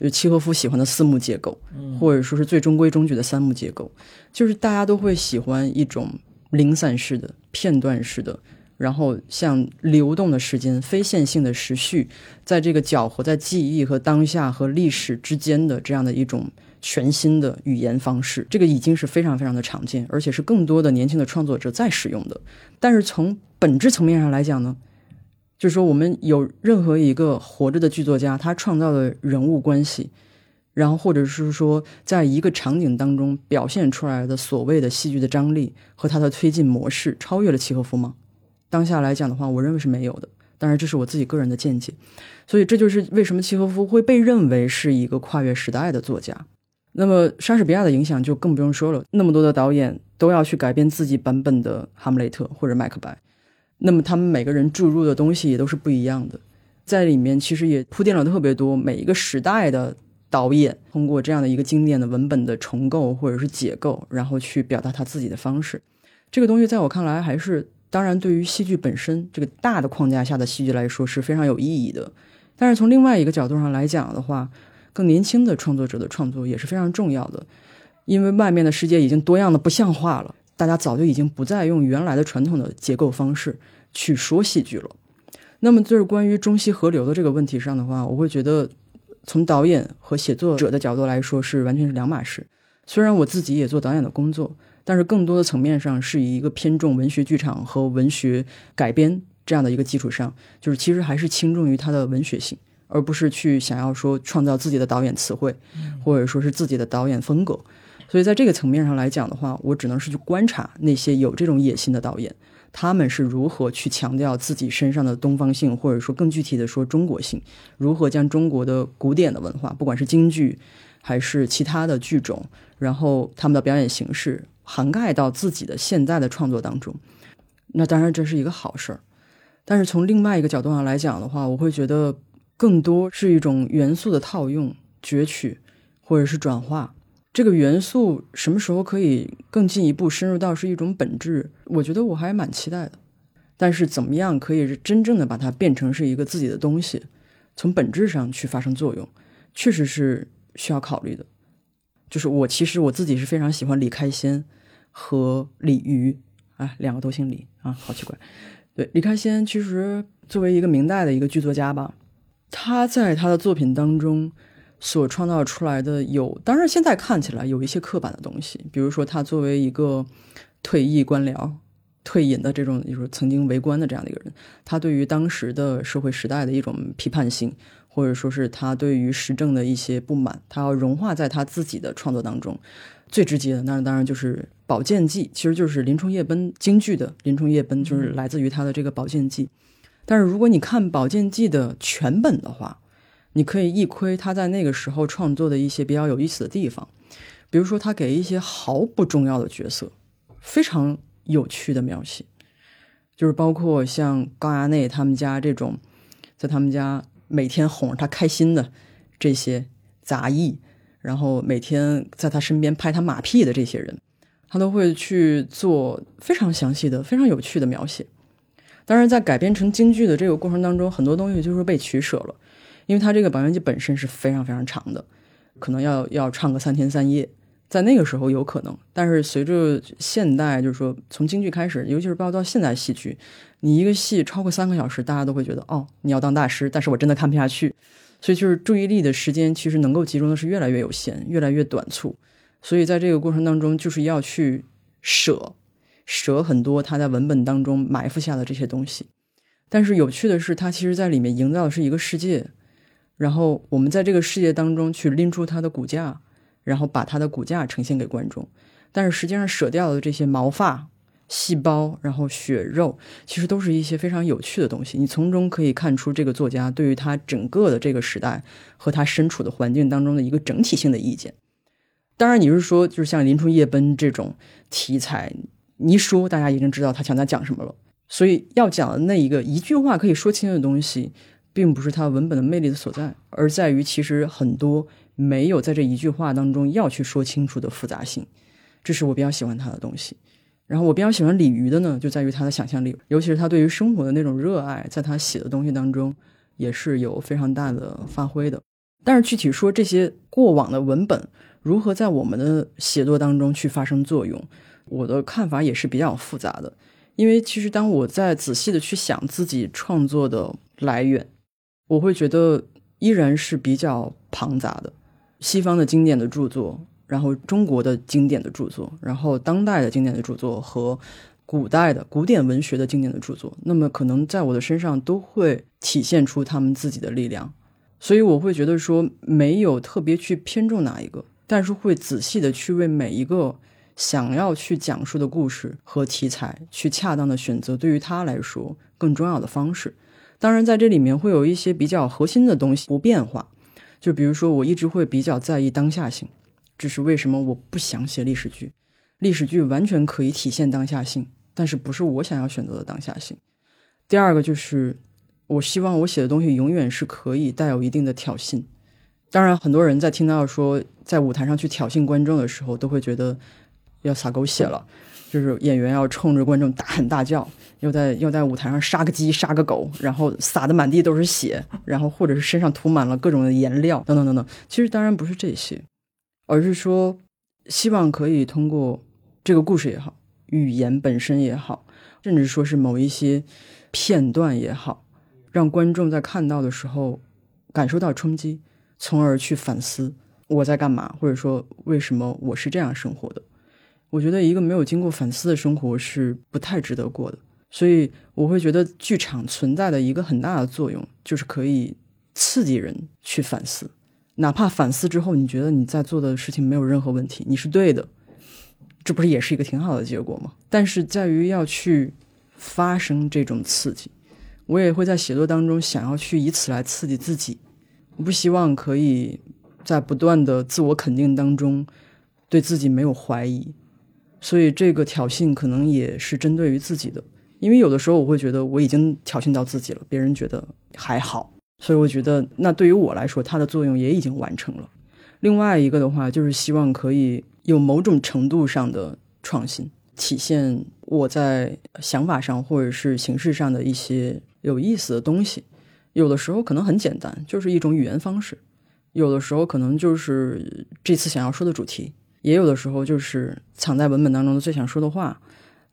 就契诃夫喜欢的四幕结构，或者说是最中规中矩的三幕结构，就是大家都会喜欢一种零散式的、片段式的，然后像流动的时间、非线性的时序，在这个搅和在记忆和当下和历史之间的这样的一种全新的语言方式，这个已经是非常非常的常见，而且是更多的年轻的创作者在使用的。但是从本质层面上来讲呢？就是说，我们有任何一个活着的剧作家，他创造的人物关系，然后或者是说，在一个场景当中表现出来的所谓的戏剧的张力和他的推进模式，超越了契诃夫吗？当下来讲的话，我认为是没有的。当然，这是我自己个人的见解。所以，这就是为什么契诃夫会被认为是一个跨越时代的作家。那么，莎士比亚的影响就更不用说了，那么多的导演都要去改编自己版本的《哈姆雷特》或者《麦克白》。那么他们每个人注入的东西也都是不一样的，在里面其实也铺垫了特别多。每一个时代的导演通过这样的一个经典的文本的重构或者是解构，然后去表达他自己的方式。这个东西在我看来，还是当然对于戏剧本身这个大的框架下的戏剧来说是非常有意义的。但是从另外一个角度上来讲的话，更年轻的创作者的创作也是非常重要的，因为外面的世界已经多样的不像话了。大家早就已经不再用原来的传统的结构方式去说戏剧了。那么，就是关于中西合流的这个问题上的话，我会觉得，从导演和写作者的角度来说，是完全是两码事。虽然我自己也做导演的工作，但是更多的层面上是以一个偏重文学剧场和文学改编这样的一个基础上，就是其实还是轻重于它的文学性，而不是去想要说创造自己的导演词汇，或者说是自己的导演风格。所以在这个层面上来讲的话，我只能是去观察那些有这种野心的导演，他们是如何去强调自己身上的东方性，或者说更具体的说中国性，如何将中国的古典的文化，不管是京剧还是其他的剧种，然后他们的表演形式涵盖到自己的现在的创作当中。那当然这是一个好事儿，但是从另外一个角度上来讲的话，我会觉得更多是一种元素的套用、攫取或者是转化。这个元素什么时候可以更进一步深入到是一种本质？我觉得我还蛮期待的。但是怎么样可以真正的把它变成是一个自己的东西，从本质上去发生作用，确实是需要考虑的。就是我其实我自己是非常喜欢李开先和李渔啊，两个都姓李啊，好奇怪。对，李开先其实作为一个明代的一个剧作家吧，他在他的作品当中。所创造出来的有，当然现在看起来有一些刻板的东西，比如说他作为一个退役官僚、退隐的这种，就是曾经为官的这样的一个人，他对于当时的社会时代的一种批判性，或者说是他对于时政的一些不满，他要融化在他自己的创作当中。最直接的，那当然就是《宝剑记》，其实就是林冲夜奔京剧的《林冲夜奔》，就是来自于他的这个《宝剑记》。但是如果你看《宝剑记》的全本的话，你可以一窥他在那个时候创作的一些比较有意思的地方，比如说他给一些毫不重要的角色非常有趣的描写，就是包括像高衙内他们家这种，在他们家每天哄着他开心的这些杂役，然后每天在他身边拍他马屁的这些人，他都会去做非常详细的、非常有趣的描写。当然，在改编成京剧的这个过程当中，很多东西就是被取舍了。因为它这个《宝剑记》本身是非常非常长的，可能要要唱个三天三夜，在那个时候有可能。但是随着现代，就是说从京剧开始，尤其是包括到现代戏剧，你一个戏超过三个小时，大家都会觉得哦，你要当大师。但是我真的看不下去，所以就是注意力的时间其实能够集中的是越来越有限，越来越短促。所以在这个过程当中，就是要去舍舍很多他在文本当中埋伏下的这些东西。但是有趣的是，他其实在里面营造的是一个世界。然后我们在这个世界当中去拎出它的骨架，然后把它的骨架呈现给观众。但是实际上舍掉的这些毛发、细胞，然后血肉，其实都是一些非常有趣的东西。你从中可以看出这个作家对于他整个的这个时代和他身处的环境当中的一个整体性的意见。当然，你是说就是像《林冲夜奔》这种题材，你一说大家已经知道他想在讲什么了。所以要讲的那一个一句话可以说清的东西。并不是它文本的魅力的所在，而在于其实很多没有在这一句话当中要去说清楚的复杂性，这是我比较喜欢他的东西。然后我比较喜欢李渔的呢，就在于他的想象力，尤其是他对于生活的那种热爱，在他写的东西当中也是有非常大的发挥的。但是具体说这些过往的文本如何在我们的写作当中去发生作用，我的看法也是比较复杂的。因为其实当我在仔细的去想自己创作的来源。我会觉得依然是比较庞杂的，西方的经典的著作，然后中国的经典的著作，然后当代的经典的著作和古代的古典文学的经典的著作，那么可能在我的身上都会体现出他们自己的力量，所以我会觉得说没有特别去偏重哪一个，但是会仔细的去为每一个想要去讲述的故事和题材去恰当的选择对于他来说更重要的方式。当然，在这里面会有一些比较核心的东西不变化，就比如说，我一直会比较在意当下性，这是为什么我不想写历史剧。历史剧完全可以体现当下性，但是不是我想要选择的当下性。第二个就是，我希望我写的东西永远是可以带有一定的挑衅。当然，很多人在听到说在舞台上去挑衅观众的时候，都会觉得要撒狗血了，就是演员要冲着观众大喊大叫。又在又在舞台上杀个鸡杀个狗，然后撒的满地都是血，然后或者是身上涂满了各种的颜料等等等等。其实当然不是这些，而是说希望可以通过这个故事也好，语言本身也好，甚至说是某一些片段也好，让观众在看到的时候感受到冲击，从而去反思我在干嘛，或者说为什么我是这样生活的。我觉得一个没有经过反思的生活是不太值得过的。所以我会觉得剧场存在的一个很大的作用，就是可以刺激人去反思，哪怕反思之后你觉得你在做的事情没有任何问题，你是对的，这不是也是一个挺好的结果吗？但是在于要去发生这种刺激，我也会在写作当中想要去以此来刺激自己，我不希望可以在不断的自我肯定当中对自己没有怀疑，所以这个挑衅可能也是针对于自己的。因为有的时候我会觉得我已经挑衅到自己了，别人觉得还好，所以我觉得那对于我来说，它的作用也已经完成了。另外一个的话，就是希望可以有某种程度上的创新，体现我在想法上或者是形式上的一些有意思的东西。有的时候可能很简单，就是一种语言方式；有的时候可能就是这次想要说的主题；也有的时候就是藏在文本当中的最想说的话。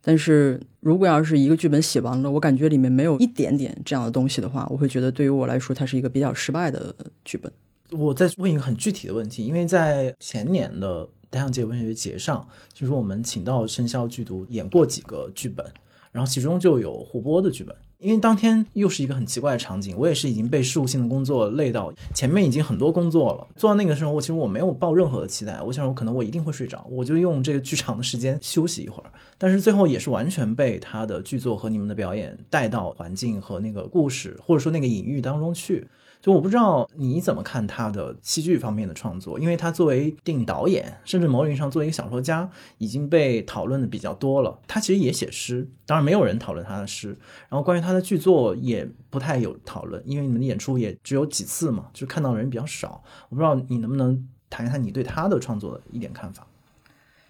但是如果要是一个剧本写完了，我感觉里面没有一点点这样的东西的话，我会觉得对于我来说，它是一个比较失败的剧本。我再问一个很具体的问题，因为在前年的单向界文学节上，就是我们请到生肖剧毒演过几个剧本，然后其中就有胡波的剧本。因为当天又是一个很奇怪的场景，我也是已经被事务性的工作累到，前面已经很多工作了，做到那个时候，我其实我没有抱任何的期待，我想我可能我一定会睡着，我就用这个剧场的时间休息一会儿。但是最后也是完全被他的剧作和你们的表演带到环境和那个故事，或者说那个隐喻当中去。就我不知道你怎么看他的戏剧方面的创作，因为他作为电影导演，甚至某种意义上作为一个小说家，已经被讨论的比较多了。他其实也写诗，当然没有人讨论他的诗。然后关于他的剧作也不太有讨论，因为你们的演出也只有几次嘛，就看到的人比较少。我不知道你能不能谈一谈你对他的创作的一点看法。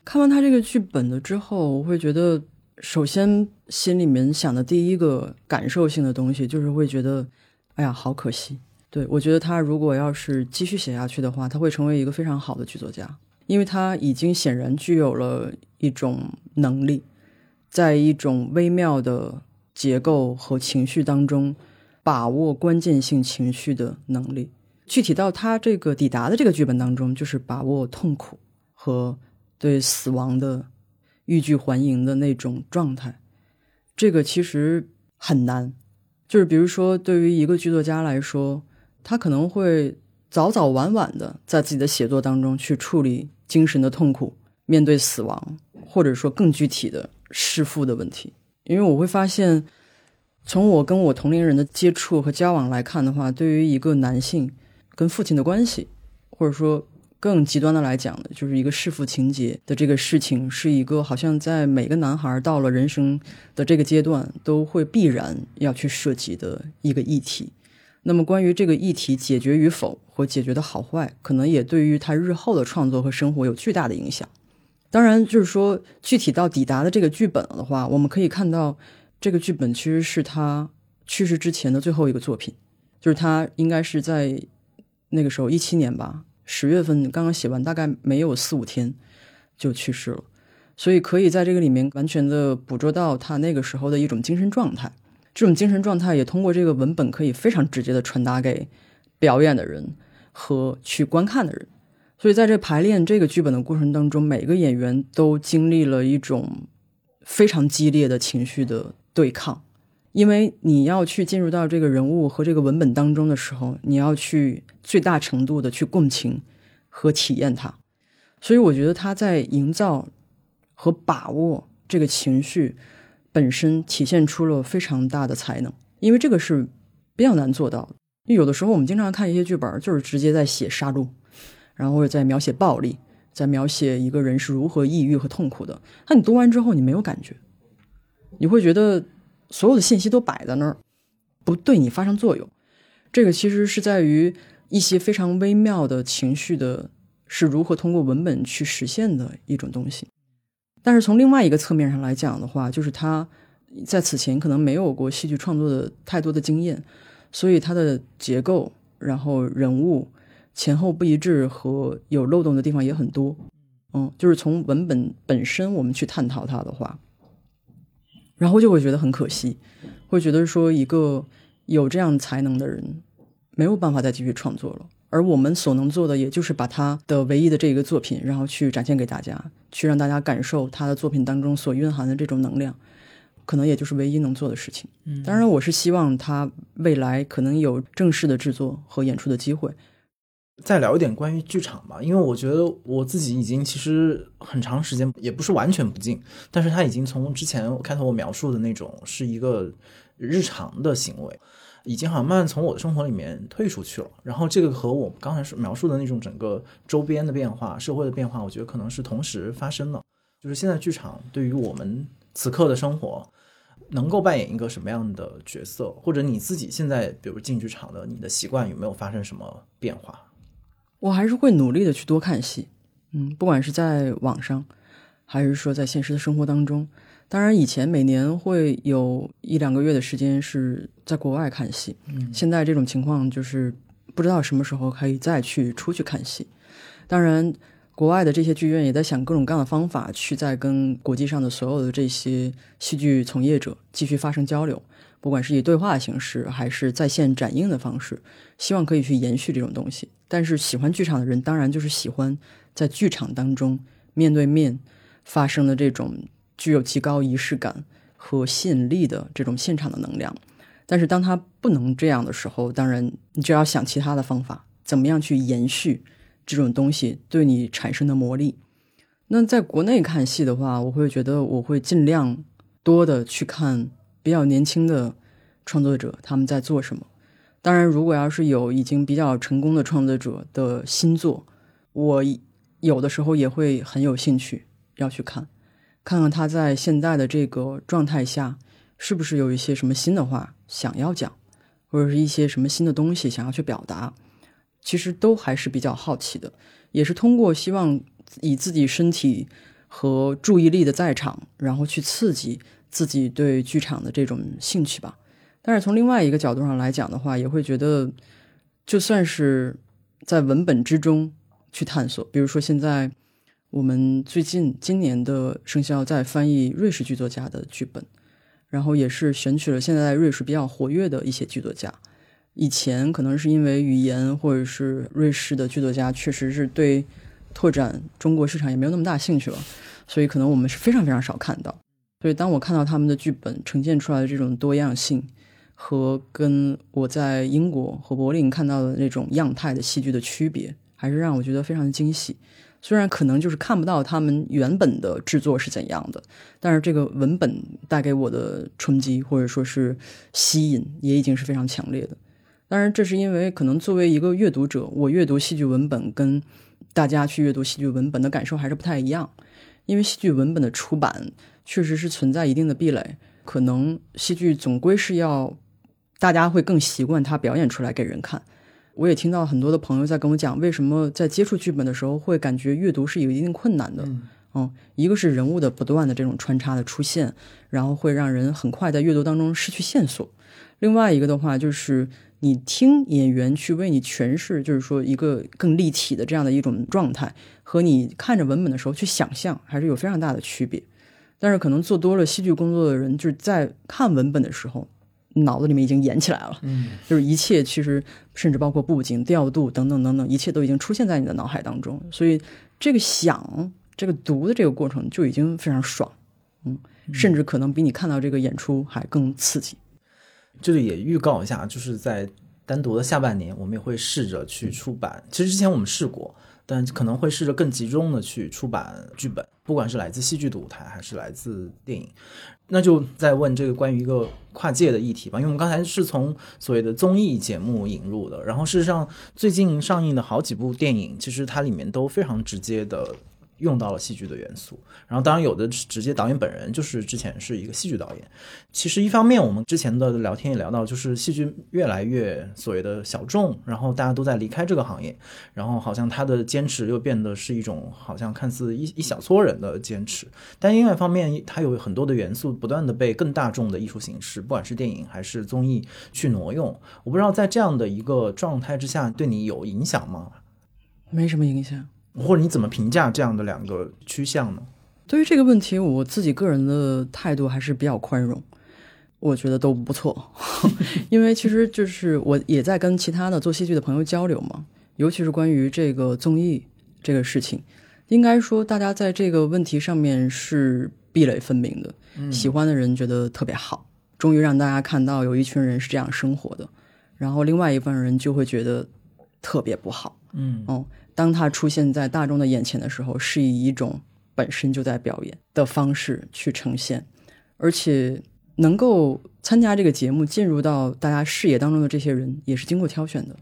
看完他这个剧本了之后，我会觉得，首先心里面想的第一个感受性的东西，就是会觉得，哎呀，好可惜。对，我觉得他如果要是继续写下去的话，他会成为一个非常好的剧作家，因为他已经显然具有了一种能力，在一种微妙的结构和情绪当中把握关键性情绪的能力。具体到他这个抵达的这个剧本当中，就是把握痛苦和对死亡的欲拒还迎的那种状态，这个其实很难。就是比如说，对于一个剧作家来说。他可能会早早晚晚的在自己的写作当中去处理精神的痛苦，面对死亡，或者说更具体的弑父的问题。因为我会发现，从我跟我同龄人的接触和交往来看的话，对于一个男性跟父亲的关系，或者说更极端的来讲的，就是一个弑父情节的这个事情，是一个好像在每个男孩到了人生的这个阶段都会必然要去涉及的一个议题。那么，关于这个议题解决与否或解决的好坏，可能也对于他日后的创作和生活有巨大的影响。当然，就是说具体到抵达的这个剧本的话，我们可以看到，这个剧本其实是他去世之前的最后一个作品，就是他应该是在那个时候一七年吧，十月份刚刚写完，大概没有四五天就去世了，所以可以在这个里面完全的捕捉到他那个时候的一种精神状态。这种精神状态也通过这个文本可以非常直接的传达给表演的人和去观看的人，所以在这排练这个剧本的过程当中，每个演员都经历了一种非常激烈的情绪的对抗，因为你要去进入到这个人物和这个文本当中的时候，你要去最大程度的去共情和体验它，所以我觉得他在营造和把握这个情绪。本身体现出了非常大的才能，因为这个是比较难做到的。有的时候我们经常看一些剧本，就是直接在写杀戮，然后或者在描写暴力，在描写一个人是如何抑郁和痛苦的。那你读完之后，你没有感觉，你会觉得所有的信息都摆在那儿，不对你发生作用。这个其实是在于一些非常微妙的情绪的，是如何通过文本去实现的一种东西。但是从另外一个侧面上来讲的话，就是他在此前可能没有过戏剧创作的太多的经验，所以他的结构、然后人物前后不一致和有漏洞的地方也很多。嗯，就是从文本本身我们去探讨它的话，然后就会觉得很可惜，会觉得说一个有这样才能的人没有办法再继续创作了。而我们所能做的，也就是把他的唯一的这一个作品，然后去展现给大家，去让大家感受他的作品当中所蕴含的这种能量。可能也就是唯一能做的事情。嗯当然，我是希望他未来可能有正式的制作和演出的机会。再聊一点关于剧场吧，因为我觉得我自己已经其实很长时间也不是完全不进，但是他已经从之前开头我描述的那种是一个日常的行为，已经好像慢慢从我的生活里面退出去了。然后这个和我刚才说描述的那种整个周边的变化、社会的变化，我觉得可能是同时发生的。就是现在剧场对于我们此刻的生活。能够扮演一个什么样的角色，或者你自己现在，比如进剧场的，你的习惯有没有发生什么变化？我还是会努力的去多看戏，嗯，不管是在网上，还是说在现实的生活当中。当然，以前每年会有一两个月的时间是在国外看戏，嗯现在这种情况就是不知道什么时候可以再去出去看戏。当然，国外的这些剧院也在想各种各样的方法，去再跟国际上的所有的这些戏剧从业者继续发生交流，不管是以对话的形式，还是在线展映的方式，希望可以去延续这种东西。但是喜欢剧场的人，当然就是喜欢在剧场当中面对面发生的这种具有极高仪式感和吸引力的这种现场的能量。但是当它不能这样的时候，当然你就要想其他的方法，怎么样去延续这种东西对你产生的魔力。那在国内看戏的话，我会觉得我会尽量多的去看比较年轻的创作者他们在做什么。当然，如果要是有已经比较成功的创作者的新作，我有的时候也会很有兴趣要去看，看看他在现在的这个状态下，是不是有一些什么新的话想要讲，或者是一些什么新的东西想要去表达。其实都还是比较好奇的，也是通过希望以自己身体和注意力的在场，然后去刺激自己对剧场的这种兴趣吧。但是从另外一个角度上来讲的话，也会觉得，就算是在文本之中去探索，比如说现在我们最近今年的生肖在翻译瑞士剧作家的剧本，然后也是选取了现在瑞士比较活跃的一些剧作家。以前可能是因为语言或者是瑞士的剧作家确实是对拓展中国市场也没有那么大兴趣了，所以可能我们是非常非常少看到。所以当我看到他们的剧本呈现出来的这种多样性，和跟我在英国和柏林看到的那种样态的戏剧的区别，还是让我觉得非常的惊喜。虽然可能就是看不到他们原本的制作是怎样的，但是这个文本带给我的冲击或者说是吸引，也已经是非常强烈的。当然，这是因为可能作为一个阅读者，我阅读戏剧文本跟大家去阅读戏剧文本的感受还是不太一样。因为戏剧文本的出版确实是存在一定的壁垒，可能戏剧总归是要大家会更习惯它表演出来给人看。我也听到很多的朋友在跟我讲，为什么在接触剧本的时候会感觉阅读是有一定困难的。嗯，一个是人物的不断的这种穿插的出现，然后会让人很快在阅读当中失去线索。另外一个的话就是。你听演员去为你诠释，就是说一个更立体的这样的一种状态，和你看着文本的时候去想象，还是有非常大的区别。但是可能做多了戏剧工作的人，就是在看文本的时候，脑子里面已经演起来了，嗯，就是一切其实甚至包括布景、调度等等等等，一切都已经出现在你的脑海当中。所以这个想、这个读的这个过程就已经非常爽，嗯，甚至可能比你看到这个演出还更刺激。这里也预告一下，就是在单独的下半年，我们也会试着去出版。其实之前我们试过，但可能会试着更集中的去出版剧本，不管是来自戏剧的舞台，还是来自电影。那就再问这个关于一个跨界的议题吧，因为我们刚才是从所谓的综艺节目引入的，然后事实上最近上映的好几部电影，其实它里面都非常直接的。用到了戏剧的元素，然后当然有的直接导演本人就是之前是一个戏剧导演。其实一方面我们之前的聊天也聊到，就是戏剧越来越所谓的小众，然后大家都在离开这个行业，然后好像他的坚持又变得是一种好像看似一一小撮人的坚持。但另外一方面，它有很多的元素不断的被更大众的艺术形式，不管是电影还是综艺去挪用。我不知道在这样的一个状态之下，对你有影响吗？没什么影响。或者你怎么评价这样的两个趋向呢？对于这个问题，我自己个人的态度还是比较宽容，我觉得都不错。因为其实就是我也在跟其他的做戏剧的朋友交流嘛，尤其是关于这个综艺这个事情，应该说大家在这个问题上面是壁垒分明的。喜欢的人觉得特别好，终于让大家看到有一群人是这样生活的，然后另外一部分人就会觉得特别不好。嗯哦，当他出现在大众的眼前的时候，是以一种本身就在表演的方式去呈现，而且能够参加这个节目进入到大家视野当中的这些人，也是经过挑选的。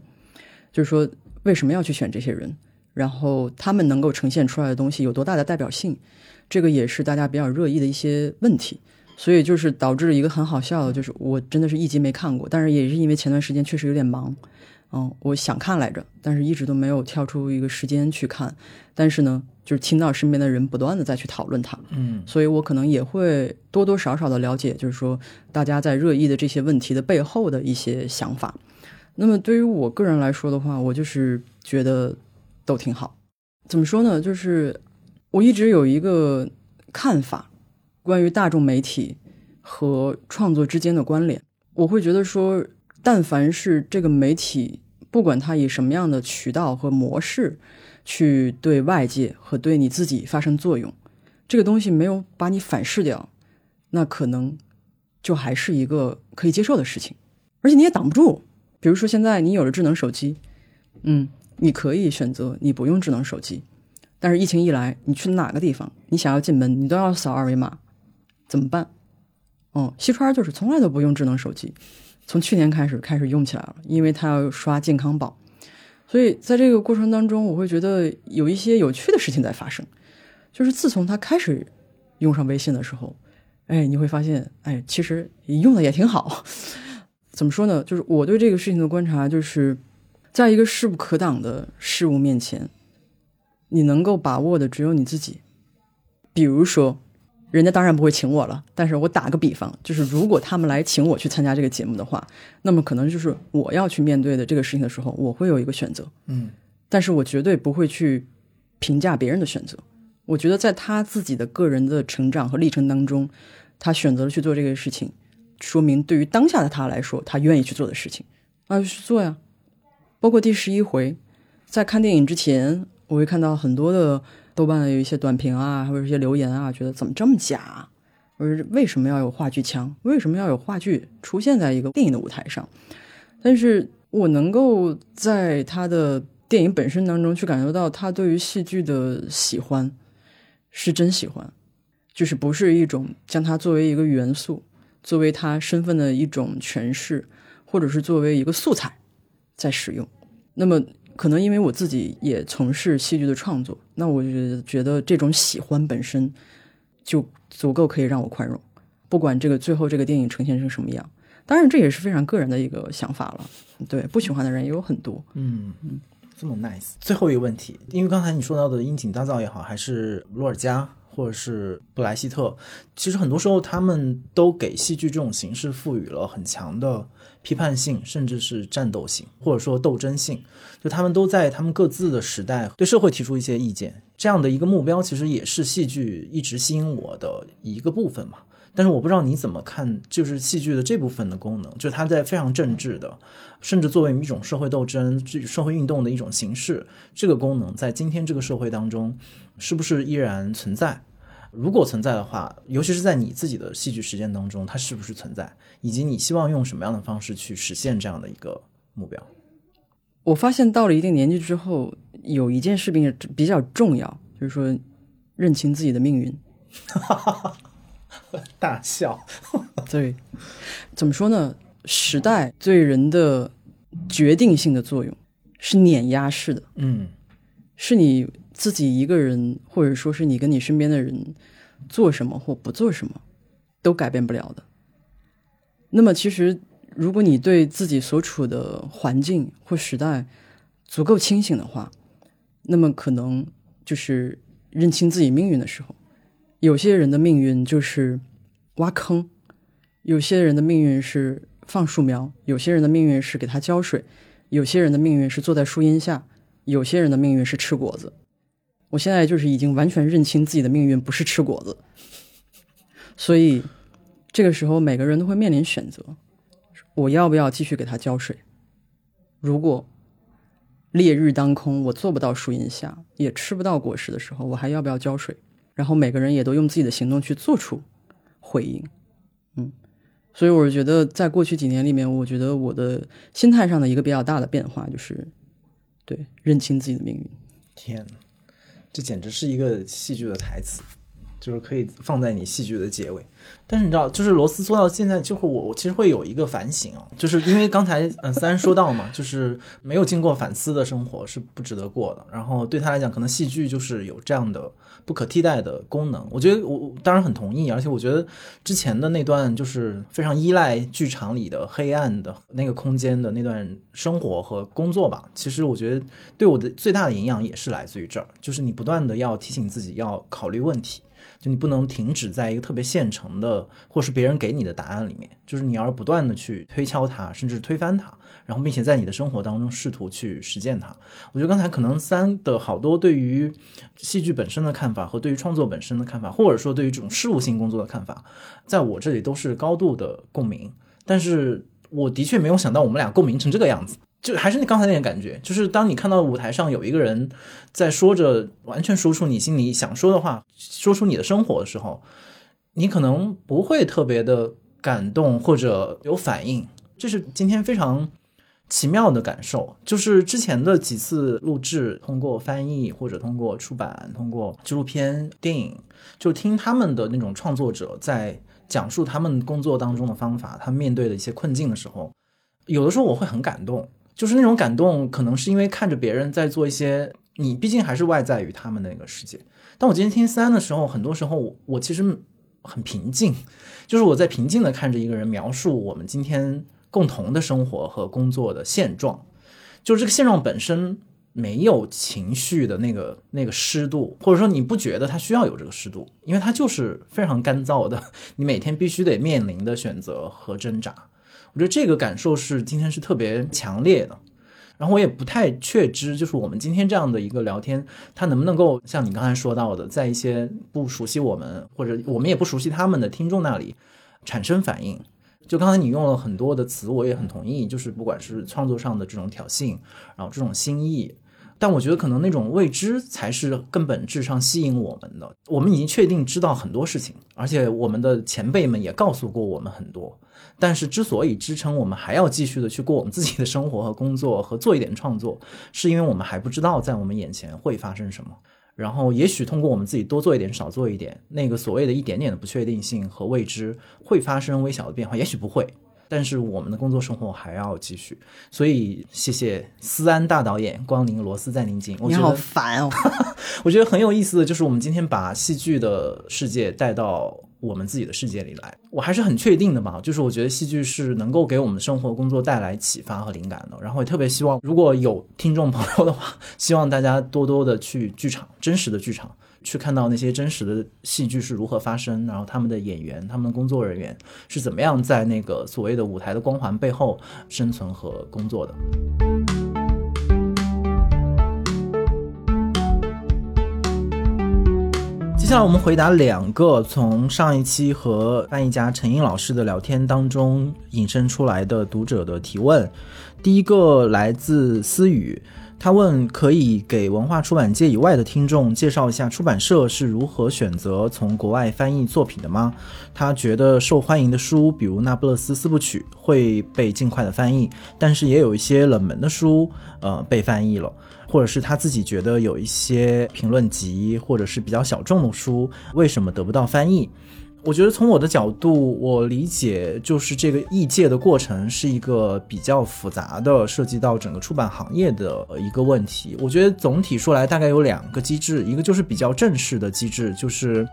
就是说，为什么要去选这些人？然后他们能够呈现出来的东西有多大的代表性？这个也是大家比较热议的一些问题。所以就是导致一个很好笑的，就是我真的是一集没看过，但是也是因为前段时间确实有点忙，嗯，我想看来着，但是一直都没有跳出一个时间去看。但是呢，就是听到身边的人不断的再去讨论它，嗯所以我可能也会多多少少的了解，就是说大家在热议的这些问题的背后的一些想法。那么对于我个人来说的话，我就是觉得都挺好。怎么说呢？就是我一直有一个看法，关于大众媒体和创作之间的关联。我会觉得说，但凡是这个媒体，不管它以什么样的渠道和模式去对外界和对你自己发生作用，这个东西没有把你反噬掉，那可能就还是一个可以接受的事情，而且你也挡不住。比如说现在你有了智能手机，嗯，你可以选择你不用智能手机，但是疫情一来，你去哪个地方，你想要进门，你都要扫二维码，怎么办？哦，西川就是从来都不用智能手机，从去年开始开始用起来了，因为他要刷健康宝，所以在这个过程当中，我会觉得有一些有趣的事情在发生。就是自从他开始用上微信的时候，哎，你会发现，哎，其实用的也挺好。怎么说呢？就是我对这个事情的观察，就是在一个势不可挡的事物面前，你能够把握的只有你自己。比如说，人家当然不会请我了，但是我打个比方，就是如果他们来请我去参加这个节目的话，那么可能就是我要去面对的这个事情的时候，我会有一个选择。嗯但是我绝对不会去评价别人的选择。我觉得在他自己的个人的成长和历程当中，他选择了去做这个事情，说明对于当下的他来说，他愿意去做的事情，那就去做呀。包括第十一回，在看电影之前，我会看到很多的豆瓣的有一些短评啊，或者一些留言啊，觉得怎么这么假啊？或者是为什么要有话剧腔？为什么要有话剧出现在一个电影的舞台上？但是我能够在他的电影本身当中去感受到他对于戏剧的喜欢，是真喜欢，就是不是一种将它作为一个元素，作为他身份的一种诠释，或者是作为一个素材在使用。那么可能因为我自己也从事戏剧的创作，那我就觉得这种喜欢本身就足够可以让我宽容，不管这个最后这个电影呈现成什么样。当然，这也是非常个人的一个想法了。对，不喜欢的人也有很多。嗯嗯，这么 nice。最后一个问题，因为刚才你说到的樱井大造也好，还是罗尔加或者是布莱希特，其实很多时候他们都给戏剧这种形式赋予了很强的批判性，甚至是战斗性，或者说斗争性。就他们都在他们各自的时代对社会提出一些意见，这样的一个目标，其实也是戏剧一直吸引我的一个部分嘛。但是我不知道你怎么看，就是戏剧的这部分的功能，就它在非常政治的，甚至作为一种社会斗争、这社会运动的一种形式，这个功能在今天这个社会当中，是不是依然存在？如果存在的话，尤其是在你自己的戏剧实践当中，它是不是存在？以及你希望用什么样的方式去实现这样的一个目标？我发现到了一定年纪之后，有一件事情比较重要，就是说认清自己的命运。大笑。对，怎么说呢？时代对人的决定性的作用是碾压式的，嗯是你自己一个人，或者说是你跟你身边的人做什么或不做什么，都改变不了的。那么，其实如果你对自己所处的环境或时代足够清醒的话，那么可能就是认清自己命运的时候。有些人的命运就是挖坑，有些人的命运是放树苗，有些人的命运是给它浇水，有些人的命运是坐在树荫下，有些人的命运是吃果子。我现在就是已经完全认清自己的命运不是吃果子，所以这个时候每个人都会面临选择：我要不要继续给它浇水？如果烈日当空，我做不到树荫下，也吃不到果实的时候，我还要不要浇水？然后每个人也都用自己的行动去做出回应，嗯，所以我觉得在过去几年里面，我觉得我的心态上的一个比较大的变化就是，对，认清自己的命运。天哪，这简直是一个戏剧的台词，就是可以放在你戏剧的结尾。但是你知道，就是罗斯做到现在，就会我我其实会有一个反省啊，就是因为刚才嗯三说到嘛，就是没有经过反思的生活是不值得过的。然后对他来讲，可能戏剧就是有这样的不可替代的功能。我觉得我我当然很同意，而且我觉得之前的那段就是非常依赖剧场里的黑暗的那个空间的那段生活和工作吧，其实我觉得对我的最大的营养也是来自于这儿，就是你不断的要提醒自己要考虑问题。就你不能停止在一个特别现成的，或是别人给你的答案里面，就是你要不断的去推敲它，甚至推翻它，然后并且在你的生活当中试图去实践它。我觉得刚才可能三的好多对于戏剧本身的看法和对于创作本身的看法，或者说对于这种事务性工作的看法，在我这里都是高度的共鸣。但是我的确没有想到我们俩共鸣成这个样子。就还是你刚才那个感觉，就是当你看到舞台上有一个人在说着完全说出你心里想说的话，说出你的生活的时候，你可能不会特别的感动或者有反应，这是今天非常奇妙的感受。就是之前的几次录制，通过翻译或者通过出版，通过纪录片、电影，就听他们的那种创作者在讲述他们工作当中的方法，他们面对的一些困境的时候，有的时候我会很感动。就是那种感动，可能是因为看着别人在做一些，你毕竟还是外在于他们的那个世界。但我今天听三的时候，很多时候我我其实很平静，就是我在平静的看着一个人描述我们今天共同的生活和工作的现状，就是这个现状本身没有情绪的那个那个湿度，或者说你不觉得它需要有这个湿度，因为它就是非常干燥的，你每天必须得面临的选择和挣扎。我觉得这个感受是今天是特别强烈的，然后我也不太确知，就是我们今天这样的一个聊天，它能不能够像你刚才说到的，在一些不熟悉我们或者我们也不熟悉他们的听众那里产生反应。就刚才你用了很多的词，我也很同意，就是不管是创作上的这种挑衅，然后这种心意。但我觉得可能那种未知才是更本质上吸引我们的。我们已经确定知道很多事情，而且我们的前辈们也告诉过我们很多。但是之所以支撑我们还要继续的去过我们自己的生活和工作和做一点创作，是因为我们还不知道在我们眼前会发生什么。然后也许通过我们自己多做一点、少做一点，那个所谓的一点点的不确定性和未知会发生微小的变化，也许不会。但是我们的工作生活还要继续，所以谢谢思安大导演光临罗斯在宁静。我你好觉得烦哦！我觉得很有意思的就是，我们今天把戏剧的世界带到我们自己的世界里来。我还是很确定的吧，就是我觉得戏剧是能够给我们的生活工作带来启发和灵感的。然后也特别希望，如果有听众朋友的话，希望大家多多的去剧场，真实的剧场。去看到那些真实的戏剧是如何发生，然后他们的演员、他们的工作人员是怎么样在那个所谓的舞台的光环背后生存和工作的。接下来我们回答两个从上一期和翻译家陈英老师的聊天当中引申出来的读者的提问。第一个来自思雨，他问可以给文化出版界以外的听众介绍一下出版社是如何选择从国外翻译作品的吗？他觉得受欢迎的书，比如《那不勒斯四部曲》会被尽快的翻译，但是也有一些冷门的书，呃，被翻译了。或者是他自己觉得有一些评论集或者是比较小众的书，为什么得不到翻译？我觉得从我的角度，我理解就是这个异界的过程是一个比较复杂的，涉及到整个出版行业的一个问题。我觉得总体说来大概有两个机制，一个就是比较正式的机制，就是。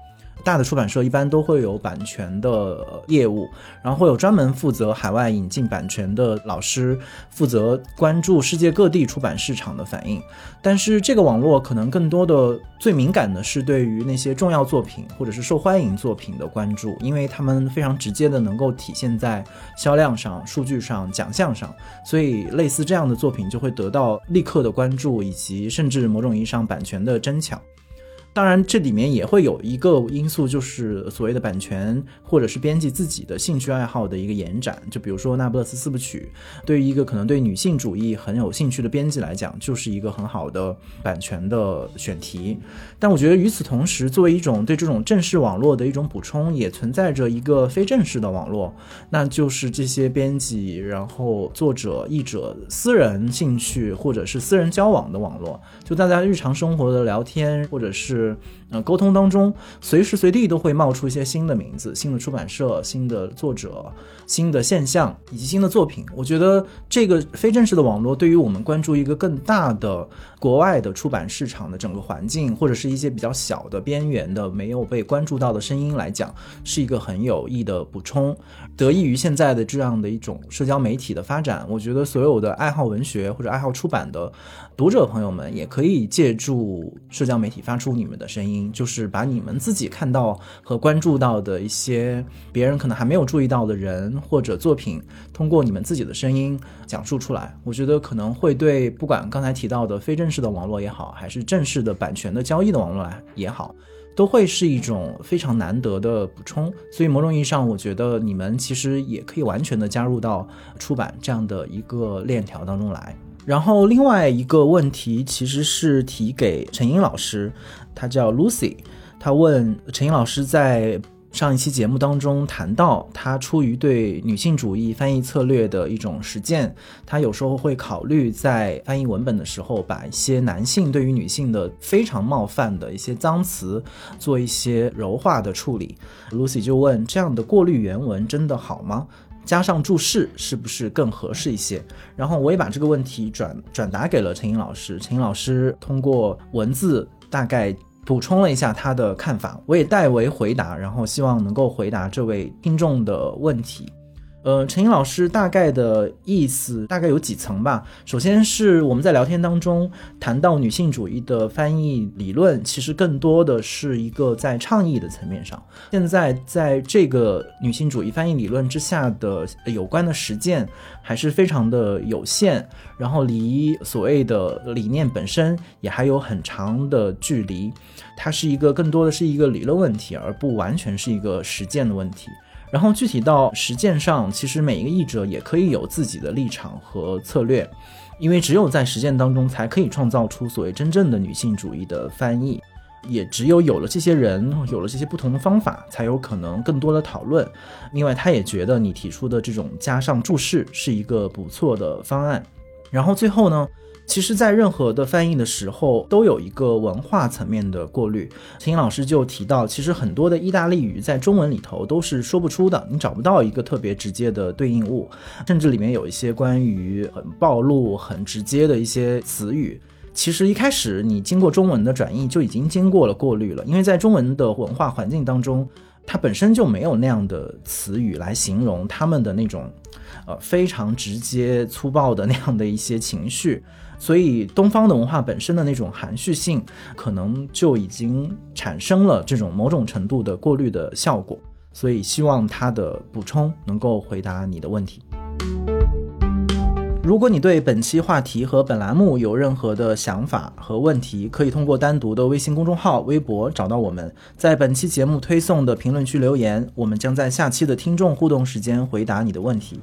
大的出版社一般都会有版权的业务，然后会有专门负责海外引进版权的老师，负责关注世界各地出版市场的反应。但是这个网络可能更多的最敏感的是对于那些重要作品或者是受欢迎作品的关注，因为他们非常直接的能够体现在销量上、数据上、奖项上，所以类似这样的作品就会得到立刻的关注，以及甚至某种意义上版权的争抢。当然，这里面也会有一个因素，就是所谓的版权或者是编辑自己的兴趣爱好的一个延展。就比如说《那不勒斯四部曲》，对于一个可能对女性主义很有兴趣的编辑来讲，就是一个很好的版权的选题。但我觉得与此同时，作为一种对这种正式网络的一种补充，也存在着一个非正式的网络，那就是这些编辑、然后作者、译者私人兴趣或者是私人交往的网络，就大家日常生活的聊天或者是。呃，沟通当中，随时随地都会冒出一些新的名字、新的出版社、新的作者、新的现象以及新的作品。我觉得这个非正式的网络，对于我们关注一个更大的国外的出版市场的整个环境，或者是一些比较小的边缘的没有被关注到的声音来讲，是一个很有益的补充。得益于现在的这样的一种社交媒体的发展，我觉得所有的爱好文学或者爱好出版的读者朋友们，也可以借助社交媒体发出你们的声音。就是把你们自己看到和关注到的一些别人可能还没有注意到的人或者作品，通过你们自己的声音讲述出来。我觉得可能会对不管刚才提到的非正式的网络也好，还是正式的版权的交易的网络来也好，都会是一种非常难得的补充。所以某种意义上，我觉得你们其实也可以完全的加入到出版这样的一个链条当中来。然后另外一个问题其实是提给陈英老师。他叫 Lucy，他问陈英老师在上一期节目当中谈到，他出于对女性主义翻译策略的一种实践，他有时候会考虑在翻译文本的时候，把一些男性对于女性的非常冒犯的一些脏词做一些柔化的处理。Lucy 就问：这样的过滤原文真的好吗？加上注释是不是更合适一些？然后我也把这个问题转转达给了陈英老师，陈英老师通过文字。大概补充了一下他的看法，我也代为回答，然后希望能够回答这位听众的问题。呃，陈英老师大概的意思大概有几层吧。首先是我们在聊天当中谈到女性主义的翻译理论，其实更多的是一个在倡议的层面上。现在在这个女性主义翻译理论之下的有关的实践还是非常的有限，然后离所谓的理念本身也还有很长的距离。它是一个更多的是一个理论问题，而不完全是一个实践的问题。然后具体到实践上，其实每一个译者也可以有自己的立场和策略，因为只有在实践当中，才可以创造出所谓真正的女性主义的翻译。也只有有了这些人，有了这些不同的方法，才有可能更多的讨论。另外，他也觉得你提出的这种加上注释是一个不错的方案。然后最后呢？其实，在任何的翻译的时候，都有一个文化层面的过滤。秦老师就提到，其实很多的意大利语在中文里头都是说不出的，你找不到一个特别直接的对应物，甚至里面有一些关于很暴露、很直接的一些词语，其实一开始你经过中文的转译就已经经过了过滤了，因为在中文的文化环境当中，它本身就没有那样的词语来形容他们的那种，呃，非常直接粗暴的那样的一些情绪。所以，东方的文化本身的那种含蓄性，可能就已经产生了这种某种程度的过滤的效果。所以，希望它的补充能够回答你的问题。如果你对本期话题和本栏目有任何的想法和问题，可以通过单独的微信公众号、微博找到我们，在本期节目推送的评论区留言，我们将在下期的听众互动时间回答你的问题。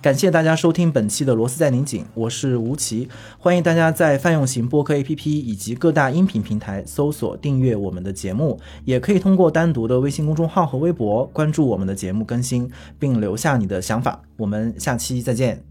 感谢大家收听本期的螺丝在拧紧，我是吴奇，欢迎大家在泛用型播客 APP 以及各大音频平台搜索订阅我们的节目，也可以通过单独的微信公众号和微博关注我们的节目更新，并留下你的想法。我们下期再见。